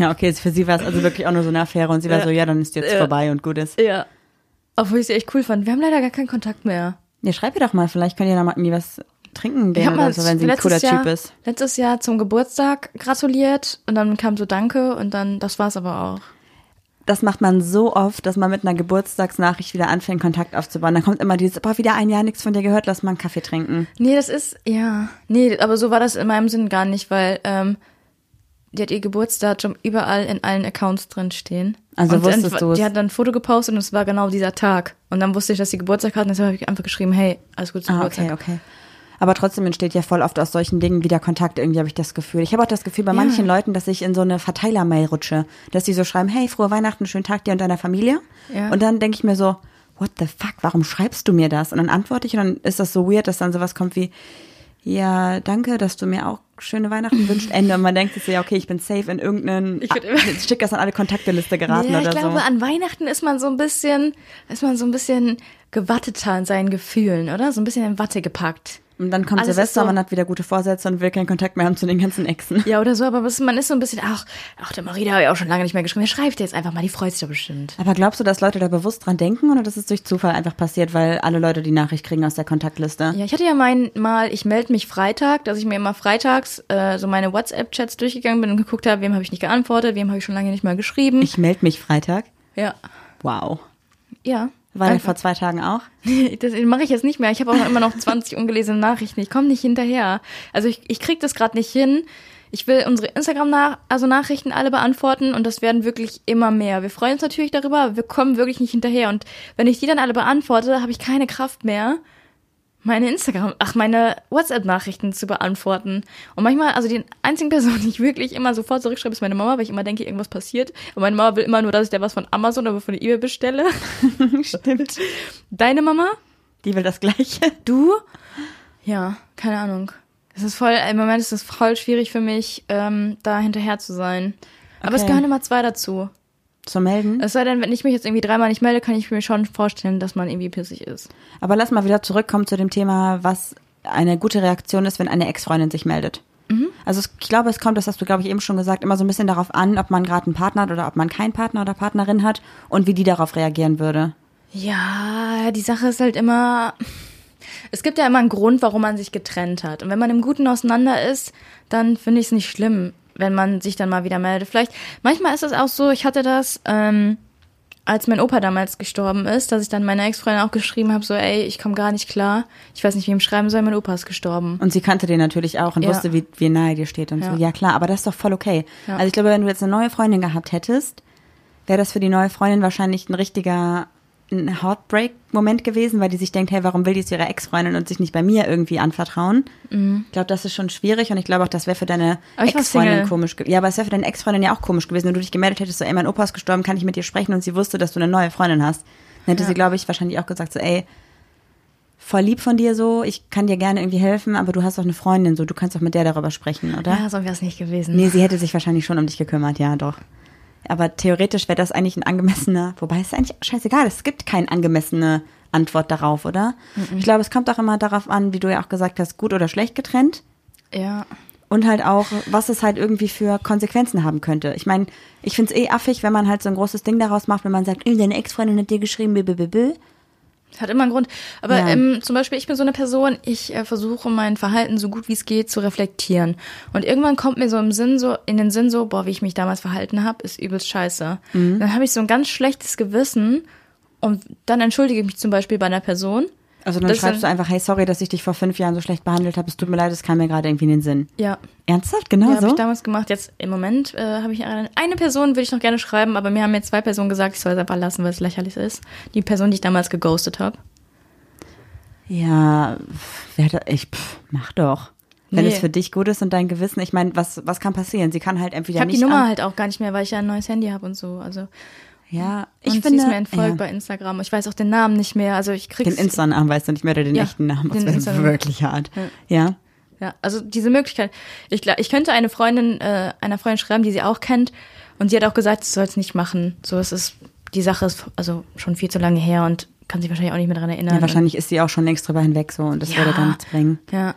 Ja, okay, für sie war es also wirklich auch nur so eine Affäre und sie war Ja. so, ja, dann ist jetzt Ja. vorbei und gut ist. Ja. Obwohl ich sie echt cool fand. Wir haben leider gar keinen Kontakt mehr. Ja, schreib ihr doch mal, vielleicht könnt ihr da mal irgendwie was trinken gehen oder so, wenn sie ein cooler Jahr, Typ ist. letztes Jahr zum Geburtstag gratuliert und dann kam so Danke und dann, das war's aber auch. Das macht man so oft, dass man mit einer Geburtstagsnachricht wieder anfängt, Kontakt aufzubauen. Dann kommt immer dieses, boah, wieder ein Jahr nichts von dir gehört, lass mal einen Kaffee trinken. Nee, das ist, ja. Nee, aber so war das in meinem Sinn gar nicht, weil ähm, die hat ihr Geburtsdatum überall in allen Accounts drin stehen. Also und dann, wusstest du es? Die hat dann ein Foto gepostet und es war genau dieser Tag. Und dann wusste ich, dass sie Geburtstag hat und deshalb habe ich einfach geschrieben, hey, alles Gute zum Ah, Geburtstag. okay, okay. Aber trotzdem entsteht ja voll oft aus solchen Dingen wieder Kontakt, irgendwie habe ich das Gefühl. Ich habe auch das Gefühl bei manchen Leuten, dass ich in so eine Verteiler-Mail rutsche, dass die so schreiben, hey, frohe Weihnachten, schönen Tag dir und deiner Familie. Ja. Und dann denke ich mir so, what the fuck, warum schreibst du mir das? Und dann antworte ich und dann ist das so weird, dass dann sowas kommt wie, ja, danke, dass du mir auch schöne Weihnachten wünscht, Ende. Und man denkt sich so, ja, okay, ich bin safe in irgendeinen, Ich ich schick das an alle Kontakteliste geraten Ja, ich oder glaube, so. an Weihnachten ist man so ein bisschen, ist man so ein bisschen gewatteter in seinen Gefühlen, oder? So ein bisschen in Watte gepackt. Und dann kommt Alles Silvester, so- man hat wieder gute Vorsätze und will keinen Kontakt mehr haben zu den ganzen Exen. Ja, oder so, aber man ist so ein bisschen, ach, ach, der Marie, da habe ich auch schon lange nicht mehr geschrieben. Wer schreibt jetzt einfach mal? Die freut sich doch bestimmt. Aber glaubst du, dass Leute da bewusst dran denken oder dass es durch Zufall einfach passiert, weil alle Leute die Nachricht kriegen aus der Kontaktliste? Ja, ich hatte ja mein mal, ich melde mich Freitag, dass ich mir immer freitags äh, so meine WhatsApp-Chats durchgegangen bin und geguckt habe, wem habe ich nicht geantwortet, wem habe ich schon lange nicht mal geschrieben. Ich melde mich Freitag. ja. Wow. Ja. War der Einfach. vor zwei Tagen auch? Das mache ich jetzt nicht mehr. Ich habe auch immer noch 20 ungelesene Nachrichten. Ich komme nicht hinterher. Also ich, ich krieg das gerade nicht hin. Ich will unsere Instagram nach, also Nachrichten alle beantworten und das werden wirklich immer mehr. Wir freuen uns natürlich darüber, aber wir kommen wirklich nicht hinterher. Und wenn ich die dann alle beantworte, habe ich keine Kraft mehr, meine Instagram, ach, meine WhatsApp-Nachrichten zu beantworten. Und manchmal, also die einzigen Person, die ich wirklich immer sofort zurückschreibe, ist meine Mama, weil ich immer denke, irgendwas passiert. Und meine Mama will immer nur, dass ich da was von Amazon oder von eBay bestelle. Stimmt. Deine Mama? Die will das Gleiche. Du? Ja, keine Ahnung. Es ist voll, im Moment ist es voll schwierig für mich, ähm, da hinterher zu sein. Aber es Okay. gehören immer zwei dazu. Zu melden. Es sei denn, wenn ich mich jetzt irgendwie dreimal nicht melde, kann ich mir schon vorstellen, dass man irgendwie pissig ist. Aber lass mal wieder zurückkommen zu dem Thema, was eine gute Reaktion ist, wenn eine Ex-Freundin sich meldet. Also es, ich glaube, es kommt, das hast du, glaube ich, eben schon gesagt, immer so ein bisschen darauf an, ob man gerade einen Partner hat oder ob man keinen Partner oder Partnerin hat und wie die darauf reagieren würde. Ja, die Sache ist halt immer. Es gibt ja immer einen Grund, warum man sich getrennt hat. Und wenn man im Guten auseinander ist, dann finde ich es nicht schlimm, wenn man sich dann mal wieder meldet. Vielleicht, manchmal ist es auch so, ich hatte das, ähm, als mein Opa damals gestorben ist, dass ich dann meiner Ex-Freundin auch geschrieben habe, so, ey, ich komme gar nicht klar. Ich weiß nicht, wie ich ihm schreiben soll, mein Opa ist gestorben. Und sie kannte den natürlich auch und Ja. wusste, wie, wie nahe dir steht und Ja. so. Ja, klar, aber das ist doch voll okay. Ja. Also ich glaube, wenn du jetzt eine neue Freundin gehabt hättest, wäre das für die neue Freundin wahrscheinlich ein richtiger ein Heartbreak-Moment gewesen, weil die sich denkt, hey, warum will die zu ihrer Ex-Freundin und sich nicht bei mir irgendwie anvertrauen? Ich glaube, das ist schon schwierig und ich glaube auch, das wäre für deine Mhm. Ex-Freundin komisch gewesen. Ja, aber es wäre für deine Ex-Freundin ja auch komisch gewesen, wenn du dich gemeldet hättest, so, ey, mein Opa ist gestorben, kann ich mit dir sprechen und sie wusste, dass du eine neue Freundin hast. Dann hätte Ja. sie, glaube ich, wahrscheinlich auch gesagt, so, ey, voll lieb von dir so, ich kann dir gerne irgendwie helfen, aber du hast doch eine Freundin, so, du kannst doch mit der darüber sprechen, oder? Ja, so wäre es nicht gewesen. Nee, sie hätte sich wahrscheinlich schon um dich gekümmert, ja, doch. Aber theoretisch wäre das eigentlich ein angemessener, wobei es eigentlich scheißegal, es gibt keine angemessene Antwort darauf, oder? Ich glaube, es kommt auch immer darauf an, wie du ja auch gesagt hast, gut oder schlecht getrennt. Ja. Und halt auch, was es halt irgendwie für Konsequenzen haben könnte. Ich meine, ich find's eh affig, wenn man halt so ein großes Ding daraus macht, wenn man sagt, "Ey, deine Ex-Freundin hat dir geschrieben, blablabla. Hat immer einen Grund. Aber Ja. ähm, zum Beispiel, ich bin so eine Person, ich äh, versuche mein Verhalten so gut wie es geht zu reflektieren. Und irgendwann kommt mir so im Sinn so, in den Sinn so, boah, wie ich mich damals verhalten habe, ist übelst scheiße. Dann habe ich so ein ganz schlechtes Gewissen und dann entschuldige ich mich zum Beispiel bei einer Person. Also dann Das schreibst du einfach, hey, sorry, dass ich dich vor fünf Jahren so schlecht behandelt habe. Es tut mir leid, es kam mir gerade irgendwie in den Sinn. Ja. Ernsthaft? Genau Ja, habe so? ich damals gemacht. Jetzt im Moment äh, habe ich eine, eine Person, würde ich noch gerne schreiben, aber mir haben jetzt zwei Personen gesagt, ich soll es einfach lassen, weil es lächerlich ist. Die Person, die ich damals geghostet habe. Ja, wer da, ich, pff, mach doch. Wenn Nee. es für dich gut ist und dein Gewissen, ich meine, was, was kann passieren? Sie kann halt entweder Ich habe nicht die Nummer halt auch gar nicht mehr, weil ich ja ein neues Handy habe und so. Also Ja, ich und finde, sie ist mir entfolgt ja, bei Instagram. Ich weiß auch den Namen nicht mehr. Also ich krieg's. den Insta-Namen weißt du nicht mehr oder den Ja, echten Namen. Das wäre wirklich hart. Ja. Ja, also diese Möglichkeit. Ich, ich könnte eine Freundin, äh, einer Freundin schreiben, die sie auch kennt. Und sie hat auch gesagt, sie soll es nicht machen. So, es ist, die Sache ist also schon viel zu lange her und kann sich wahrscheinlich auch nicht mehr daran erinnern. ja, wahrscheinlich ist sie auch schon längst drüber hinweg so und das Ja. würde gar nichts bringen. Ja.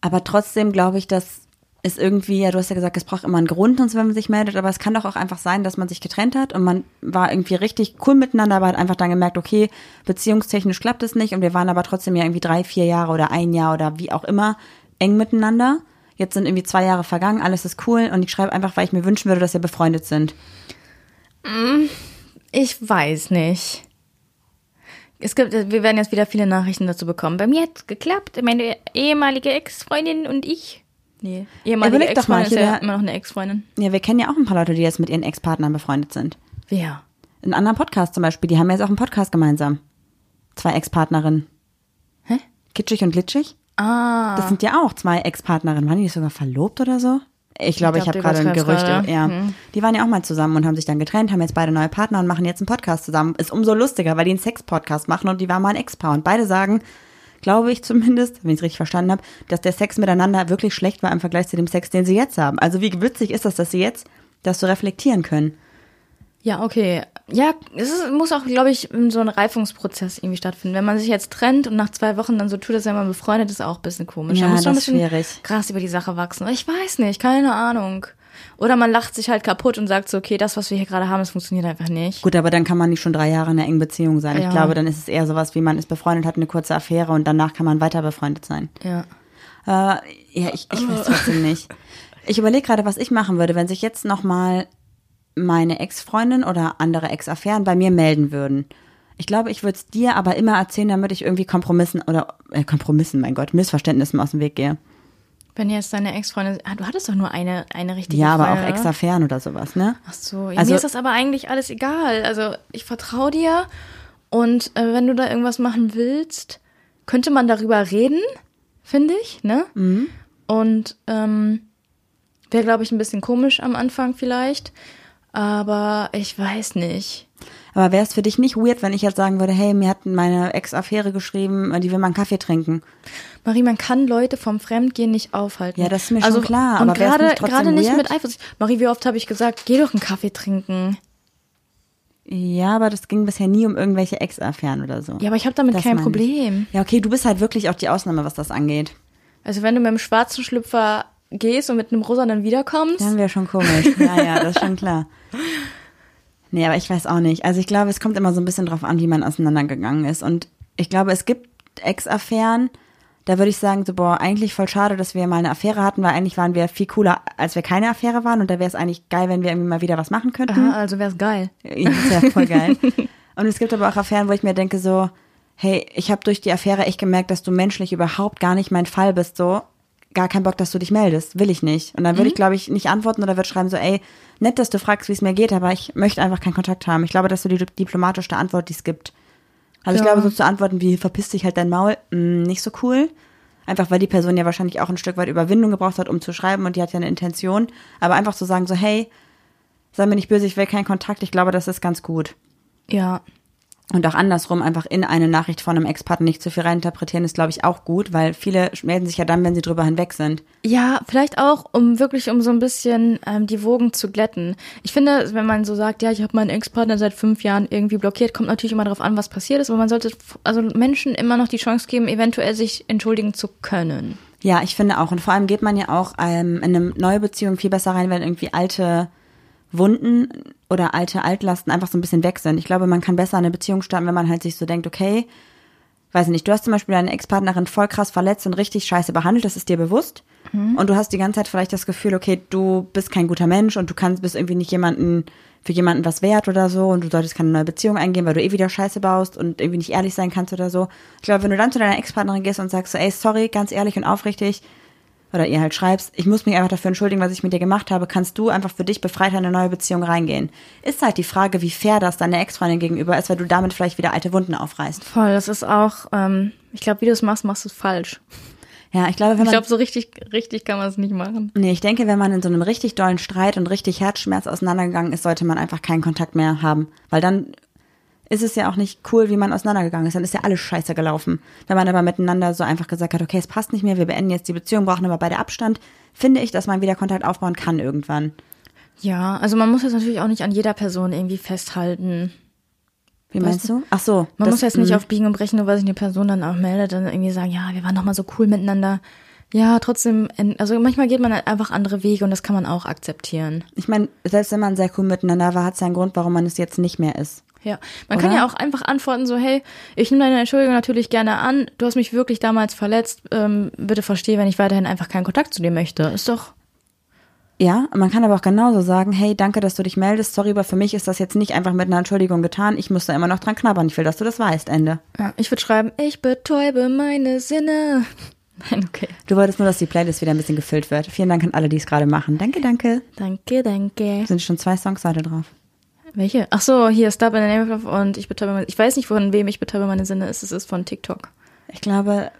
Aber trotzdem glaube ich, dass es irgendwie, ja, du hast ja gesagt, es braucht immer einen Grund, sonst wenn man sich meldet, aber es kann doch auch einfach sein, dass man sich getrennt hat und man war irgendwie richtig cool miteinander, aber hat einfach dann gemerkt, okay, beziehungstechnisch klappt es nicht und wir waren aber trotzdem ja irgendwie drei, vier Jahre oder ein Jahr oder wie auch immer eng miteinander. Jetzt sind irgendwie zwei Jahre vergangen, alles ist cool und ich schreibe einfach, weil ich mir wünschen würde, dass wir befreundet sind. Ich weiß nicht. Es gibt, wir werden jetzt wieder viele Nachrichten dazu bekommen. Bei mir hat geklappt. Meine ehemalige Ex-Freundin und ich. Nee, ehemalige überleg doch mal, Ex-Freundin ist hier ja der- immer noch eine Ex-Freundin. Ja, wir kennen ja auch ein paar Leute, die jetzt mit ihren Ex-Partnern befreundet sind. Wer? In anderen Podcasts zum Beispiel, die haben jetzt auch einen Podcast gemeinsam. Zwei Ex-Partnerinnen. Hä? Kitschig und glitschig. Ah. Das sind ja auch zwei Ex-Partnerinnen. Waren die nicht sogar verlobt oder so? Ich glaube, ich, Ich glaub, habe du gerade ein Gerücht. gerade. Ja. Hm. Die waren ja auch mal zusammen und haben sich dann getrennt, haben jetzt beide neue Partner und machen jetzt einen Podcast zusammen. Ist umso lustiger, weil die einen Sex-Podcast machen und die waren mal ein Ex-Paar. Und beide sagen, glaube ich zumindest, wenn ich es richtig verstanden habe, dass der Sex miteinander wirklich schlecht war im Vergleich zu dem Sex, den sie jetzt haben. Also wie witzig ist das, dass sie jetzt das so reflektieren können. Ja, okay. Ja, es ist, muss auch, glaube ich, so ein Reifungsprozess irgendwie stattfinden. Wenn man sich jetzt trennt und nach zwei Wochen dann so tut, als wäre man befreundet, ist auch ein bisschen komisch. Ja, da muss schon ein das ist bisschen schwierig. krass über die Sache wachsen. Ich weiß nicht, keine Ahnung. Oder man lacht sich halt kaputt und sagt so, okay, das, was wir hier gerade haben, das funktioniert einfach nicht. Gut, aber dann kann man nicht schon drei Jahre in einer engen Beziehung sein. Ich Ja. glaube, dann ist es eher sowas wie man ist befreundet, hat eine kurze Affäre und danach kann man weiter befreundet sein. Ja. Äh, ja, ich, ich weiß trotzdem nicht. Ich überlege gerade, was ich machen würde, wenn sich jetzt nochmal meine Ex-Freundin oder andere Ex-Affären bei mir melden würden. Ich glaube, ich würde es dir aber immer erzählen, damit ich irgendwie Kompromissen oder äh, Kompromissen, mein Gott, Missverständnissen aus dem Weg gehe. Wenn jetzt deine Ex-Freundin, ah, du hattest doch nur eine, eine richtige Ja, aber auch Freundin, oder? Ex-Affären oder sowas, ne? Ach so, ja, Also- mir ist das aber eigentlich alles egal. Also ich vertraue dir und äh, wenn du da irgendwas machen willst, könnte man darüber reden, finde ich, ne? Mhm. Und ähm, wäre, glaube ich, ein bisschen komisch am Anfang vielleicht, aber ich weiß nicht. Aber wäre es für dich nicht weird, wenn ich jetzt sagen würde, hey, mir hat meine Ex-Affäre geschrieben, die will mal einen Kaffee trinken? Marie, man kann Leute vom Fremdgehen nicht aufhalten. Ja, das ist mir schon klar, Und aber gerade nicht gerade nicht mit Eifersucht. Marie, wie oft habe ich gesagt, geh doch einen Kaffee trinken. Ja, aber das ging bisher nie um irgendwelche Ex-Affären oder so. Ja, aber ich habe damit Das kein meine ich. Problem. Ja, okay, du bist halt wirklich auch die Ausnahme, was das angeht. Also wenn du mit einem schwarzen Schlüpfer gehst und mit einem rosa dann wiederkommst, Dann wäre schon komisch. Ja, ja, das ist schon klar. Nee, aber ich weiß auch nicht. Also ich glaube, es kommt immer so ein bisschen drauf an, wie man auseinandergegangen ist. Und ich glaube, es gibt Ex-Affären, da würde ich sagen, so, boah, eigentlich voll schade, dass wir mal eine Affäre hatten, weil eigentlich waren wir viel cooler, als wir keine Affäre waren. Und da wäre es eigentlich geil, wenn wir irgendwie mal wieder was machen könnten. Aha, also wär's geil. Ja, das wäre voll geil. Und es gibt aber auch Affären, wo ich mir denke so, hey, ich habe durch die Affäre echt gemerkt, dass du menschlich überhaupt gar nicht mein Fall bist, so. Gar kein Bock, dass du dich meldest. Will ich nicht. Und dann würde ich, glaube ich, nicht antworten oder würde schreiben so, ey, nett, dass du fragst, wie es mir geht, aber ich möchte einfach keinen Kontakt haben. Ich glaube, das ist so die diplomatischste Antwort, die es gibt. Also ich Ja. glaube, so zu antworten wie, verpiss dich halt dein Maul, mh, nicht so cool. Einfach weil die Person ja wahrscheinlich auch ein Stück weit Überwindung gebraucht hat, um zu schreiben und die hat ja eine Intention. Aber einfach zu sagen so, hey, sei mir nicht böse, ich will keinen Kontakt, ich glaube, das ist ganz gut. Ja. Und auch andersrum, einfach in eine Nachricht von einem Ex-Partner nicht zu viel reininterpretieren, ist, glaube ich, auch gut, weil viele melden sich ja dann, wenn sie drüber hinweg sind. Ja, vielleicht auch, um wirklich, um so ein bisschen ähm, die Wogen zu glätten. Ich finde, wenn man so sagt, ja, ich habe meinen Ex-Partner seit fünf Jahren irgendwie blockiert, kommt natürlich immer darauf an, was passiert ist, aber man sollte also Menschen immer noch die Chance geben, eventuell sich entschuldigen zu können. Ja, ich finde auch. Und vor allem geht man ja auch ähm, in eine neue Beziehung viel besser rein, wenn irgendwie alte Wunden oder alte Altlasten einfach so ein bisschen weg sind. Ich glaube, man kann besser eine Beziehung starten, wenn man halt sich so denkt, okay, weiß nicht, du hast zum Beispiel deine Ex-Partnerin voll krass verletzt und richtig scheiße behandelt, das ist dir bewusst. Mhm. Und du hast die ganze Zeit vielleicht das Gefühl, okay, du bist kein guter Mensch und du kannst, bist irgendwie nicht jemanden, für jemanden was wert oder so und du solltest keine neue Beziehung eingehen, weil du eh wieder Scheiße baust und irgendwie nicht ehrlich sein kannst oder so. Ich glaube, wenn du dann zu deiner Ex-Partnerin gehst und sagst so, ey, sorry, ganz ehrlich und aufrichtig, oder ihr halt schreibst, ich muss mich einfach dafür entschuldigen, was ich mit dir gemacht habe, kannst du einfach für dich befreit in eine neue Beziehung reingehen. Ist halt die Frage, wie fair das deiner Ex-Freundin gegenüber ist, weil du damit vielleicht wieder alte Wunden aufreißt. Voll, das ist auch, ähm, ich glaube, wie du es machst, machst du es falsch. Ja, ich glaube, wenn man. Ich glaube, so richtig, richtig kann man es nicht machen. Nee, ich denke, wenn man in so einem richtig dollen Streit und richtig Herzschmerz auseinandergegangen ist, sollte man einfach keinen Kontakt mehr haben. Weil dann ist es ja auch nicht cool, wie man auseinandergegangen ist. Dann ist ja alles scheiße gelaufen. Wenn man aber miteinander so einfach gesagt hat, okay, es passt nicht mehr, wir beenden jetzt die Beziehung, brauchen aber beide Abstand, finde ich, dass man wieder Kontakt aufbauen kann irgendwann. Ja, also man muss jetzt natürlich auch nicht an jeder Person irgendwie festhalten. Wie meinst du? Ach so. Man das, muss jetzt nicht auf Biegen und Brechen, nur weil sich eine Person dann auch meldet, dann irgendwie sagen, ja, wir waren noch mal so cool miteinander. Ja, trotzdem, also manchmal geht man halt einfach andere Wege und das kann man auch akzeptieren. Ich meine, selbst wenn man sehr cool miteinander war, hat es einen Grund, warum man es jetzt nicht mehr ist. Ja, man Oder? kann ja auch einfach antworten so, hey, ich nehme deine Entschuldigung natürlich gerne an. Du hast mich wirklich damals verletzt. Ähm, bitte verstehe, wenn ich weiterhin einfach keinen Kontakt zu dir möchte. Ist doch. Ja, man kann aber auch genauso sagen, hey, danke, dass du dich meldest. Sorry, aber für mich ist das jetzt nicht einfach mit einer Entschuldigung getan. Ich muss da immer noch dran knabbern. Ich will, dass du das weißt. Ende. Ja, ich würde schreiben, ich betäube meine Sinne. Nein, okay. Du wolltest nur, dass die Playlist wieder ein bisschen gefüllt wird. Vielen Dank an alle, die es gerade machen. Danke, danke. Danke, danke. Sind schon zwei Songs heute drauf. Welche? Ach so, hier Stop in the Name of und ich betäube meine, ich weiß nicht, von wem ich betäube meine Sinne ist. Es ist von TikTok. Ich glaube,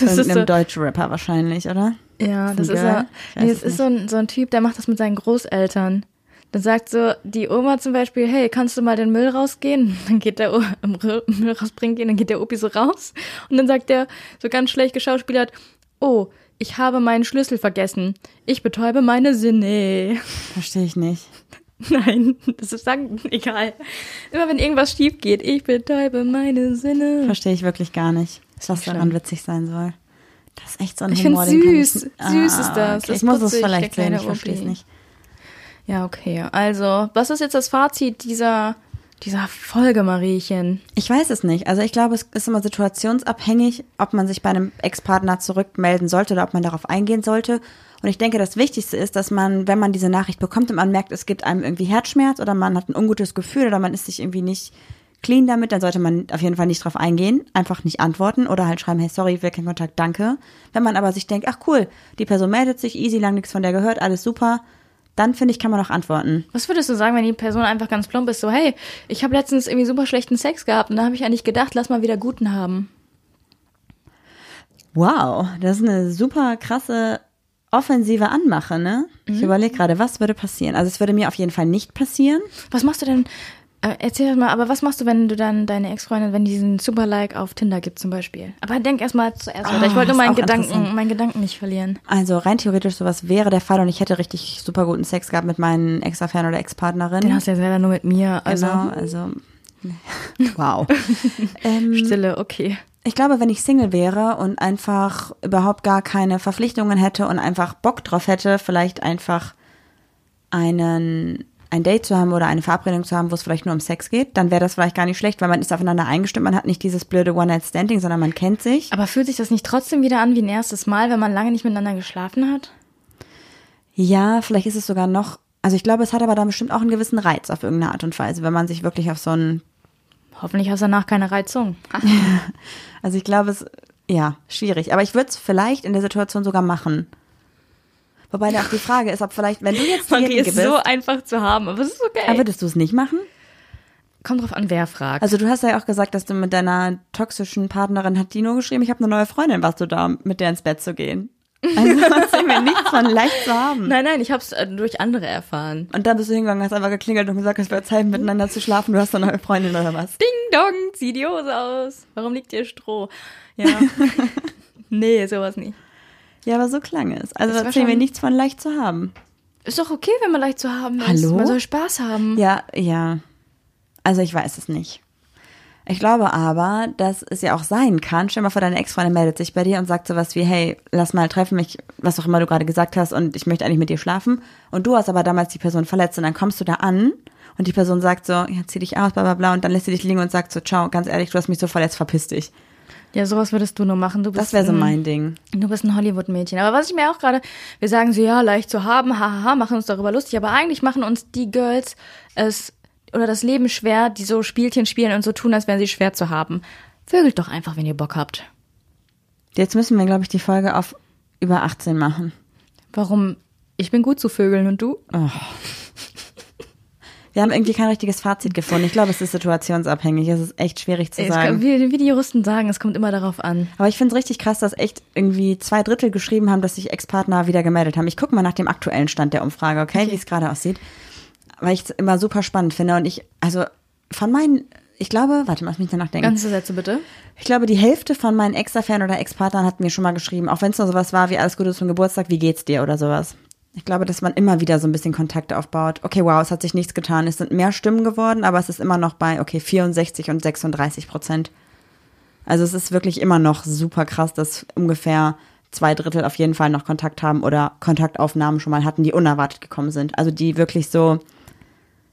das ist einem so, deutschen Rapper wahrscheinlich, oder? Ja, das, ist er. Nee, es ist so ein, so ein Typ, der macht das mit seinen Großeltern. Dann sagt so die Oma zum Beispiel, hey, kannst du mal den Müll rausgehen? Dann geht der o Müll rausbringen gehen, dann geht der Opi so raus. Und dann sagt der so ganz schlecht geschauspielert, oh, ich habe meinen Schlüssel vergessen. Ich betäube meine Sinne. Verstehe ich nicht. Nein, das ist sagen, egal. Immer wenn irgendwas schief geht, ich betäube meine Sinne. Verstehe ich wirklich gar nicht, was daran witzig sein soll. Das ist echt so ein ich Humor, süß. Ich nicht, süß ah, ist das. Okay. Ich muss es vielleicht sehen, ich verstehe es nicht. Ja, okay. Also, was ist jetzt das Fazit dieser, dieser Folge, Mariechen? Ich weiß es nicht. Also, ich glaube, es ist immer situationsabhängig, ob man sich bei einem Ex-Partner zurückmelden sollte oder ob man darauf eingehen sollte. Und ich denke, das Wichtigste ist, dass man, wenn man diese Nachricht bekommt und man merkt, es gibt einem irgendwie Herzschmerz oder man hat ein ungutes Gefühl oder man ist sich irgendwie nicht clean damit, dann sollte man auf jeden Fall nicht drauf eingehen, einfach nicht antworten oder halt schreiben, hey, sorry, ich will keinen Kontakt, danke. Wenn man aber sich denkt, ach cool, die Person meldet sich, easy, lang nichts von der gehört, alles super, dann finde ich, kann man auch antworten. Was würdest du sagen, wenn die Person einfach ganz plump ist, so, hey, ich habe letztens irgendwie super schlechten Sex gehabt und da habe ich eigentlich gedacht, lass mal wieder guten haben. Wow, das ist eine super krasse offensive anmache, ne? Mhm. Ich überlege gerade, was würde passieren? Also es würde mir auf jeden Fall nicht passieren. Was machst du denn? Äh, erzähl mal, aber was machst du, wenn du dann deine Ex-Freundin, wenn die diesen Super-Like auf Tinder gibt zum Beispiel? Aber denk erstmal zuerst. Oh, ich wollte nur meinen Gedanken, meinen Gedanken nicht verlieren. Also rein theoretisch sowas wäre der Fall und ich hätte richtig super guten Sex gehabt mit meinen Ex-Affären oder Ex-Partnerin. Den hast du ja selber nur mit mir. Also. Genau, also wow. ähm, Stille, okay. Ich glaube, wenn ich Single wäre und einfach überhaupt gar keine Verpflichtungen hätte und einfach Bock drauf hätte, vielleicht einfach einen ein Date zu haben oder eine Verabredung zu haben, wo es vielleicht nur um Sex geht, dann wäre das vielleicht gar nicht schlecht, weil man ist aufeinander eingestimmt, man hat nicht dieses blöde One-Night-Standing, sondern man kennt sich. Aber fühlt sich das nicht trotzdem wieder an wie ein erstes Mal, wenn man lange nicht miteinander geschlafen hat? Ja, vielleicht ist es sogar noch, also ich glaube, es hat aber dann bestimmt auch einen gewissen Reiz auf irgendeine Art und Weise, wenn man sich wirklich auf so ein Hoffentlich hast du danach keine Reizung. also ich glaube, es, ja, schwierig. Aber ich würde es vielleicht in der Situation sogar machen. Wobei da auch die Frage ist, ob vielleicht, wenn du jetzt Marie ist bist, so einfach zu haben, aber es ist okay. Aber würdest du es nicht machen? Kommt drauf an, wer fragt. Also du hast ja auch gesagt, dass du mit deiner toxischen Partnerin hat die nur geschrieben, ich habe eine neue Freundin, warst du da, mit der ins Bett zu gehen. Also erzähl mir nichts von leicht zu haben. Nein, nein, ich habe es äh, durch andere erfahren. Und dann bist du hingegangen, hast einfach geklingelt und gesagt, es wäre Zeit, miteinander zu schlafen. Du hast eine neue Freundin oder was? Ding dong, zieh die Hose aus. Warum liegt hier Stroh? Ja. nee, sowas nicht. Ja, aber so klang es. Also war erzähl mir nichts von leicht zu haben. Ist doch okay, wenn man leicht zu haben ist. Hallo? Man soll Spaß haben. Ja, ja. Also ich weiß es nicht. Ich glaube aber, dass es ja auch sein kann. Stell mal vor, deine Ex-Freundin meldet sich bei dir und sagt sowas wie, hey, lass mal treffen mich, was auch immer du gerade gesagt hast und ich möchte eigentlich mit dir schlafen. Und du hast aber damals die Person verletzt und dann kommst du da an und die Person sagt so, ja, zieh dich aus, bla bla bla und dann lässt sie dich liegen und sagt so, ciao, ganz ehrlich, du hast mich so verletzt, verpiss dich. Ja, sowas würdest du nur machen. Du bist Das wäre so ein- mein Ding. Du bist ein Hollywood-Mädchen. Aber was ich mir auch gerade, wir sagen so, ja, leicht zu haben, hahaha, machen uns darüber lustig, aber eigentlich machen uns die Girls es oder das Leben schwer, die so Spielchen spielen und so tun, als wären sie schwer zu haben. Vögelt doch einfach, wenn ihr Bock habt. Jetzt müssen wir, glaube ich, die Folge auf über 18 machen. Warum? Ich bin gut zu Vögeln und du? Wir haben irgendwie kein richtiges Fazit gefunden. Ich glaube, es ist situationsabhängig. Es ist echt schwierig zu sagen. kommt, wie, wie die Juristen sagen, es kommt immer darauf an. Aber ich finde es richtig krass, dass echt irgendwie zwei Drittel geschrieben haben, dass sich Ex-Partner wieder gemeldet haben. Ich gucke mal nach dem aktuellen Stand der Umfrage, okay, wie es gerade aussieht. Weil ich es immer super spannend finde. Und ich, also von meinen, ich glaube, warte mal, lass mich danach denken. Ganze Sätze bitte. Ich glaube, die Hälfte von meinen Ex-Affären oder Ex-Partnern hat mir schon mal geschrieben, auch wenn es nur sowas war wie alles Gute zum Geburtstag, wie geht's dir oder sowas. Ich glaube, dass man immer wieder so ein bisschen Kontakt aufbaut. Okay, wow, es hat sich nichts getan. Es sind mehr Stimmen geworden, aber es ist immer noch bei, okay, 64 und 36 Prozent. Also es ist wirklich immer noch super krass, dass ungefähr zwei Drittel auf jeden Fall noch Kontakt haben oder Kontaktaufnahmen schon mal hatten, die unerwartet gekommen sind. Also die wirklich so,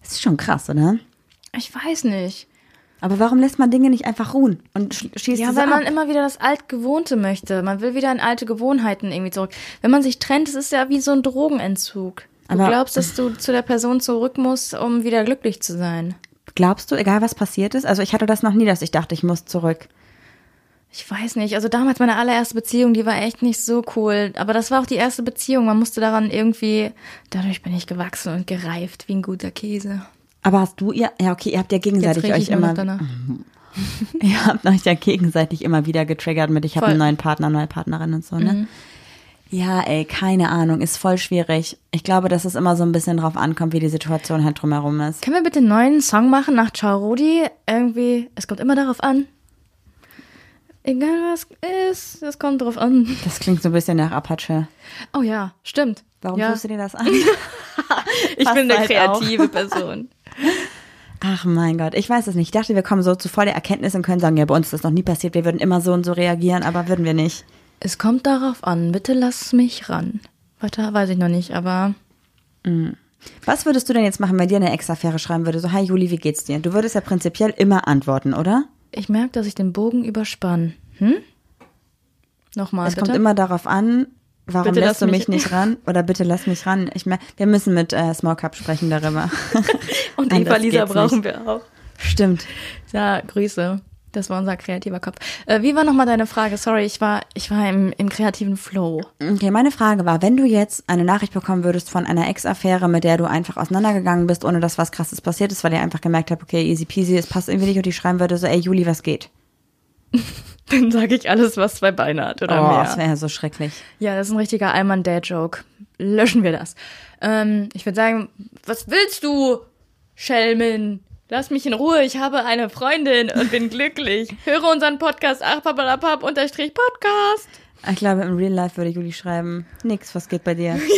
das ist schon krass, oder? Ich weiß nicht. Aber warum lässt man Dinge nicht einfach ruhen und sch- schießt Ja, weil man ab? immer wieder das Altgewohnte möchte. Man will wieder in alte Gewohnheiten irgendwie zurück. Wenn man sich trennt, es ist ja wie so ein Drogenentzug. Du Aber- glaubst, dass du zu der Person zurück musst, um wieder glücklich zu sein. Glaubst du, egal was passiert ist? Also ich hatte das noch nie, dass ich dachte, ich muss zurück. Ich weiß nicht. Also damals meine allererste Beziehung, die war echt nicht so cool. Aber das war auch die erste Beziehung. Man musste daran irgendwie, dadurch bin ich gewachsen und gereift wie ein guter Käse. Aber hast du ihr, ja okay, ihr habt ja gegenseitig euch immer, ihr habt euch ja gegenseitig immer wieder getriggert mit, ich habe. Mhm. einen neuen Partner, neue Partnerin und so, ne? Ja, ey, keine Ahnung, ist voll schwierig. Ich glaube, dass es immer so ein bisschen drauf ankommt, wie die Situation halt drumherum ist. Können wir bitte einen neuen Song machen nach Ciao Rudi? Irgendwie, es kommt immer darauf an. Egal was ist, es kommt drauf an. Das klingt so ein bisschen nach Apache. Oh ja, stimmt. Warum ja. tust du dir das an? Ich bin eine halt kreative Person. Ach mein Gott, ich weiß es nicht. Ich dachte, wir kommen so zu voll der Erkenntnis und können sagen, ja, bei uns ist das noch nie passiert. Wir würden immer so und so reagieren, aber würden wir nicht. Es kommt darauf an, bitte lass mich ran. Weiter weiß ich noch nicht, aber Was würdest du denn jetzt machen, wenn dir eine Ex-Affäre schreiben würde? So, hi Juli, wie geht's dir? Du würdest ja prinzipiell immer antworten, oder? Ich merke, dass ich den Bogen überspann. Hm? Nochmal, Es bitte. kommt immer darauf an, warum Bitte lässt lass du mich- mich nicht ran? Oder bitte lass mich ran. Ich mer wir müssen mit äh, Small Cup sprechen darüber. Und Eva Lisa brauchen nicht. wir auch. Stimmt. Ja, Grüße. Das war unser kreativer Kopf. Äh, wie war nochmal deine Frage? Sorry, ich war, ich war im, im kreativen Flow. Okay, meine Frage war, wenn du jetzt eine Nachricht bekommen würdest von einer Ex-Affäre, mit der du einfach auseinandergegangen bist, ohne dass was krasses passiert ist, weil ihr einfach gemerkt habt, okay, easy peasy, es passt irgendwie nicht und die schreiben würde so, ey Juli, was geht? Dann sage ich alles, was zwei Beine hat oder oh, mehr. das wäre ja so schrecklich. Ja, das ist ein richtiger Allmann-Dad-Joke. Löschen wir das. Ähm, ich würde sagen, was willst du, Schelmin? Lass mich in Ruhe, ich habe eine Freundin und bin glücklich. Höre unseren Podcast achpapalapap unterstrich Podcast. Ich glaube, im Real Life würde Juli schreiben, nix, was geht bei dir?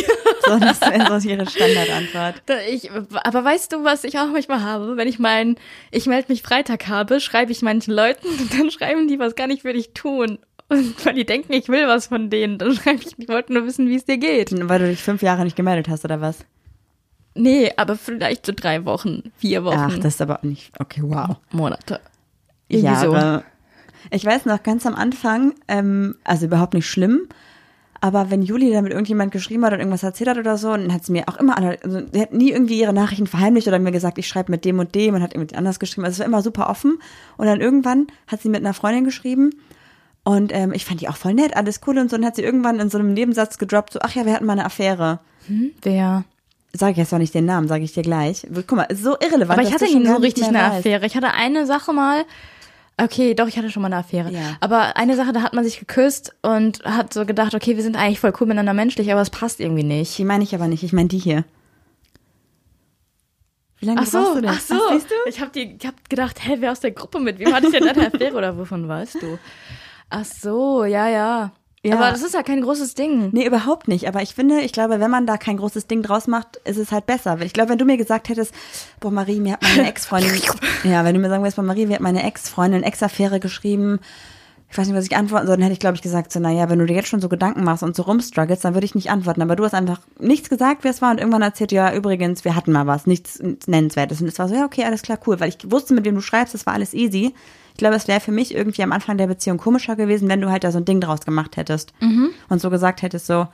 So, das wäre so ihre Standardantwort. Da Ich, aber weißt du, was ich auch manchmal habe? Wenn ich mein, ich melde mich Freitag habe, schreibe ich manchen Leuten und dann schreiben die was gar nicht für dich tun. Und weil die denken, ich will was von denen, dann schreibe ich, ich wollte nur wissen, wie es dir geht. Weil du dich fünf Jahre nicht gemeldet hast, oder was? Nee, aber vielleicht so drei Wochen, vier Wochen, Ach, das ist aber nicht, okay, wow. Monate. Irgendwie so. Jahre. Ich weiß noch, ganz am Anfang, ähm, also überhaupt nicht schlimm, aber wenn Juli dann mit irgendjemand geschrieben hat oder irgendwas erzählt hat oder so, dann hat sie mir auch immer, also sie hat nie irgendwie ihre Nachrichten verheimlicht oder mir gesagt, ich schreibe mit dem und dem und hat irgendwie anders geschrieben. Also es war immer super offen. Und dann irgendwann hat sie mit einer Freundin geschrieben und ähm, ich fand die auch voll nett, alles cool und so. Und hat sie irgendwann in so einem Nebensatz gedroppt, so, ach ja, wir hatten mal eine Affäre. Wer? Sag ich jetzt noch nicht den Namen, sage ich dir gleich. Guck mal, ist so irrelevant. Aber ich hatte nie so richtig eine weißt. Affäre. Ich hatte eine Sache mal, Okay, doch, ich hatte schon mal eine Affäre. Ja. Aber eine Sache, da hat man sich geküsst und hat so gedacht, okay, wir sind eigentlich voll cool miteinander menschlich, aber es passt irgendwie nicht. Die meine ich aber nicht. Ich meine die hier. Wie lange Ach so, brauchst du denn? ach so. Ach, siehst du? Ich habe hab gedacht, hä, wer aus der Gruppe mit wem hatte ich denn eine Affäre oder wovon weißt du? Ach so, ja, ja. Ja. Aber das ist ja kein großes Ding. Nee, überhaupt nicht. Aber ich finde, ich glaube, wenn man da kein großes Ding draus macht, ist es halt besser. Ich glaube, wenn du mir gesagt hättest, boah, Marie, mir hat meine Ex-Freundin, ja, wenn du mir sagen würdest, boah, Marie, mir hat meine Ex-Freundin Ex-Affäre geschrieben, ich weiß nicht, was ich antworten soll, dann hätte ich, glaube ich, gesagt, so, naja, wenn du dir jetzt schon so Gedanken machst und so rumstruggles, dann würde ich nicht antworten. Aber du hast einfach nichts gesagt, wer es war und irgendwann erzählt, ja, übrigens, wir hatten mal was, nichts Nennenswertes. Und es war so, ja, okay, alles klar, cool, weil ich wusste, mit wem du schreibst, das war alles easy. Ich glaube, es wäre für mich irgendwie am Anfang der Beziehung komischer gewesen, wenn du halt da so ein Ding draus gemacht hättest. Und so gesagt hättest, so,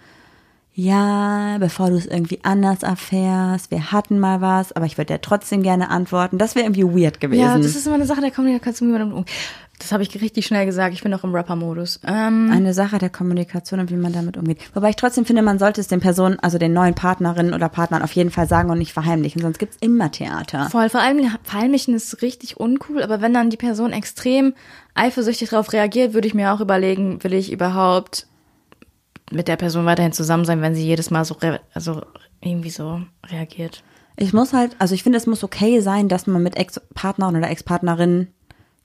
ja, bevor du es irgendwie anders erfährst, wir hatten mal was, aber ich würde dir trotzdem gerne antworten. Das wäre irgendwie weird gewesen. Ja, das ist immer eine Sache der Kommunikation. wie man damit um- Das habe ich richtig schnell gesagt. Ich bin noch im Rapper-Modus. Ähm, eine Sache der Kommunikation und wie man damit umgeht. Wobei ich trotzdem finde, man sollte es den Personen, also den neuen Partnerinnen oder Partnern auf jeden Fall sagen und nicht verheimlichen, sonst gibt's immer Theater. voll. Vor allem verheimlichen ist richtig uncool, aber wenn dann die Person extrem eifersüchtig darauf reagiert, würde ich mir auch überlegen, will ich überhaupt mit der Person weiterhin zusammen sein, wenn sie jedes Mal so, also irgendwie so reagiert. Ich muss halt, also ich finde, es muss okay sein, dass man mit Ex-Partnern oder Ex-Partnerinnen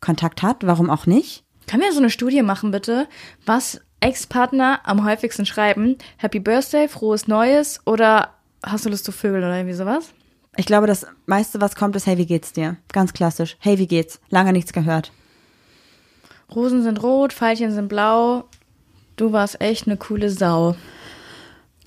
Kontakt hat. Warum auch nicht? Können wir so eine Studie machen, bitte? Was Ex-Partner am häufigsten schreiben? Happy Birthday, frohes Neues oder hast du Lust zu Vögeln oder irgendwie sowas? Ich glaube, das meiste, was kommt, ist, hey, wie geht's dir? Ganz klassisch. Hey, wie geht's? Lange nichts gehört. Rosen sind rot, Veilchen sind blau. Du warst echt eine coole Sau.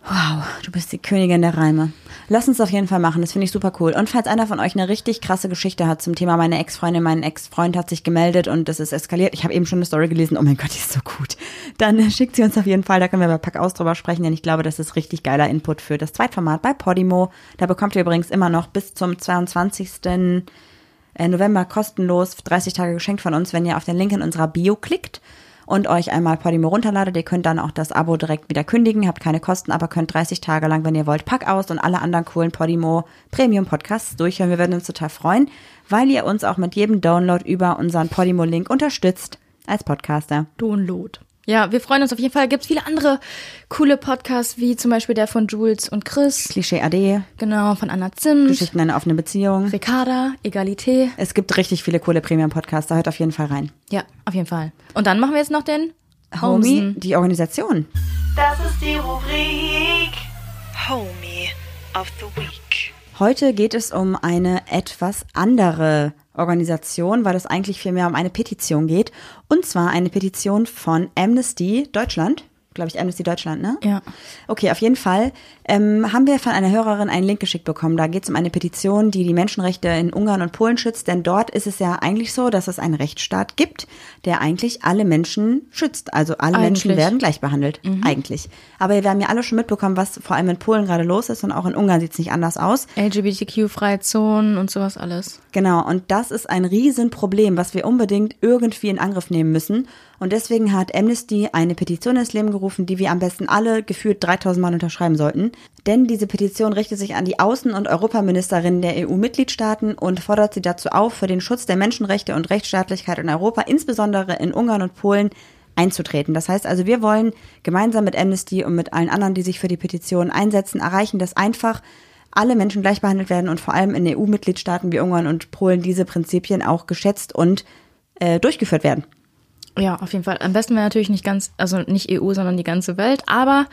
Wow, du bist die Königin der Reime. Lass uns das auf jeden Fall machen, das finde ich super cool. Und falls einer von euch eine richtig krasse Geschichte hat zum Thema meine Ex-Freundin, mein Ex-Freund hat sich gemeldet und es ist eskaliert. Ich habe eben schon eine Story gelesen, oh mein Gott, die ist so gut. Dann äh, schickt sie uns auf jeden Fall, da können wir bei Pack aus drüber sprechen, denn ich glaube, das ist richtig geiler Input für das Zweitformat bei Podimo. Da bekommt ihr übrigens immer noch bis zum 22. äh, November kostenlos 30 Tage geschenkt von uns, wenn ihr auf den Link in unserer Bio klickt und euch einmal Podimo runterladet. Ihr könnt dann auch das Abo direkt wieder kündigen, habt keine Kosten, aber könnt 30 Tage lang, wenn ihr wollt, Pack aus und alle anderen coolen Podimo Premium Podcasts durchhören. Wir würden uns total freuen, weil ihr uns auch mit jedem Download über unseren Podimo-Link unterstützt als Podcaster. Download. Ja, wir freuen uns auf jeden Fall. Gibt viele andere coole Podcasts, wie zum Beispiel der von Jules und Chris. Klischee AD, Genau, von Anna Zimt, Geschichten einer offenen Beziehung. Ricarda, Egalité. Es gibt richtig viele coole Premium-Podcasts, da hört auf jeden Fall rein. Ja, auf jeden Fall. Und dann machen wir jetzt noch den Homie, Homesen. die Organisation. Das ist die Rubrik Homie of the Week. Heute geht es um eine etwas andere Organisation, weil es eigentlich vielmehr um eine Petition geht. Und zwar eine Petition von Amnesty Deutschland. Glaube ich, Amnesty Deutschland, ne? Ja. Okay, auf jeden Fall ähm, haben wir von einer Hörerin einen Link geschickt bekommen. Da geht es um eine Petition, die die Menschenrechte in Ungarn und Polen schützt. Denn dort ist es ja eigentlich so, dass es einen Rechtsstaat gibt, der eigentlich alle Menschen schützt. Also alle Menschen Eigentlich. werden gleich behandelt. Eigentlich. Aber wir haben ja alle schon mitbekommen, was vor allem in Polen gerade los ist. Und auch in Ungarn sieht es nicht anders aus. LGBTQ-freie Zonen und sowas alles. Genau, und das ist ein Riesenproblem, was wir unbedingt irgendwie in Angriff nehmen müssen. Und deswegen hat Amnesty eine Petition ins Leben gerufen, die wir am besten alle gefühlt 3000 Mal unterschreiben sollten. Denn diese Petition richtet sich an die Außen- und Europaministerinnen der EU-Mitgliedstaaten und fordert sie dazu auf, für den Schutz der Menschenrechte und Rechtsstaatlichkeit in Europa, insbesondere in Ungarn und Polen, einzutreten. Das heißt also, wir wollen gemeinsam mit Amnesty und mit allen anderen, die sich für die Petition einsetzen, erreichen, dass einfach alle Menschen gleich behandelt werden und vor allem in EU-Mitgliedstaaten wie Ungarn und Polen diese Prinzipien auch geschätzt und äh, durchgeführt werden. Ja, auf jeden Fall. Am besten wäre natürlich nicht ganz, also nicht EU, sondern die ganze Welt, aber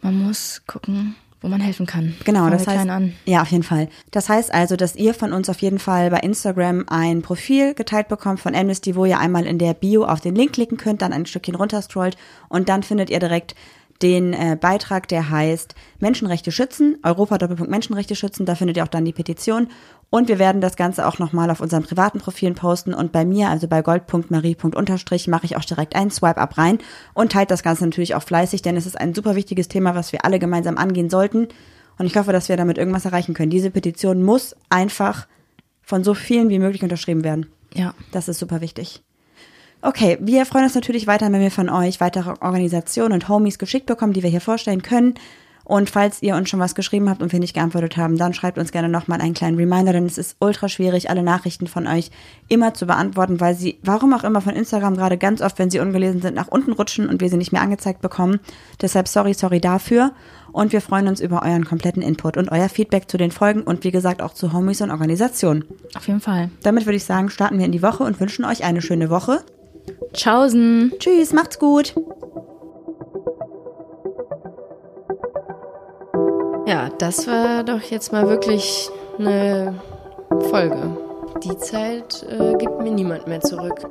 man muss gucken, wo man helfen kann. Genau, das heißt, ja, auf jeden Fall. Das heißt also, dass ihr von uns auf jeden Fall bei Instagram ein Profil geteilt bekommt von Amnesty, wo ihr einmal in der Bio auf den Link klicken könnt, dann ein Stückchen runterscrollt und dann findet ihr direkt den äh, Beitrag, der heißt Menschenrechte schützen, Europa Doppelpunkt Menschenrechte schützen, da findet ihr auch dann die Petition und wir werden das Ganze auch nochmal auf unseren privaten Profilen posten und bei mir, also bei gold.marie.unterstrich, mache ich auch direkt einen Swipe-Up rein und teilt das Ganze natürlich auch fleißig, denn es ist ein super wichtiges Thema, was wir alle gemeinsam angehen sollten und ich hoffe, dass wir damit irgendwas erreichen können. Diese Petition muss einfach von so vielen wie möglich unterschrieben werden. Ja. Das ist super wichtig. Okay, wir freuen uns natürlich weiter, wenn wir von euch weitere Organisationen und Homies geschickt bekommen, die wir hier vorstellen können. Und falls ihr uns schon was geschrieben habt und wir nicht geantwortet haben, dann schreibt uns gerne nochmal einen kleinen Reminder, denn es ist ultra schwierig, alle Nachrichten von euch immer zu beantworten, weil sie, warum auch immer, von Instagram gerade ganz oft, wenn sie ungelesen sind, nach unten rutschen und wir sie nicht mehr angezeigt bekommen. Deshalb sorry, sorry dafür. Und wir freuen uns über euren kompletten Input und euer Feedback zu den Folgen und wie gesagt auch zu Homies und Organisationen. Auf jeden Fall. Damit würde ich sagen, starten wir in die Woche und wünschen euch eine schöne Woche. Tschaußen. Tschüss, macht's gut. Ja, das war doch jetzt mal wirklich eine Folge. Die Zeit äh, gibt mir niemand mehr zurück.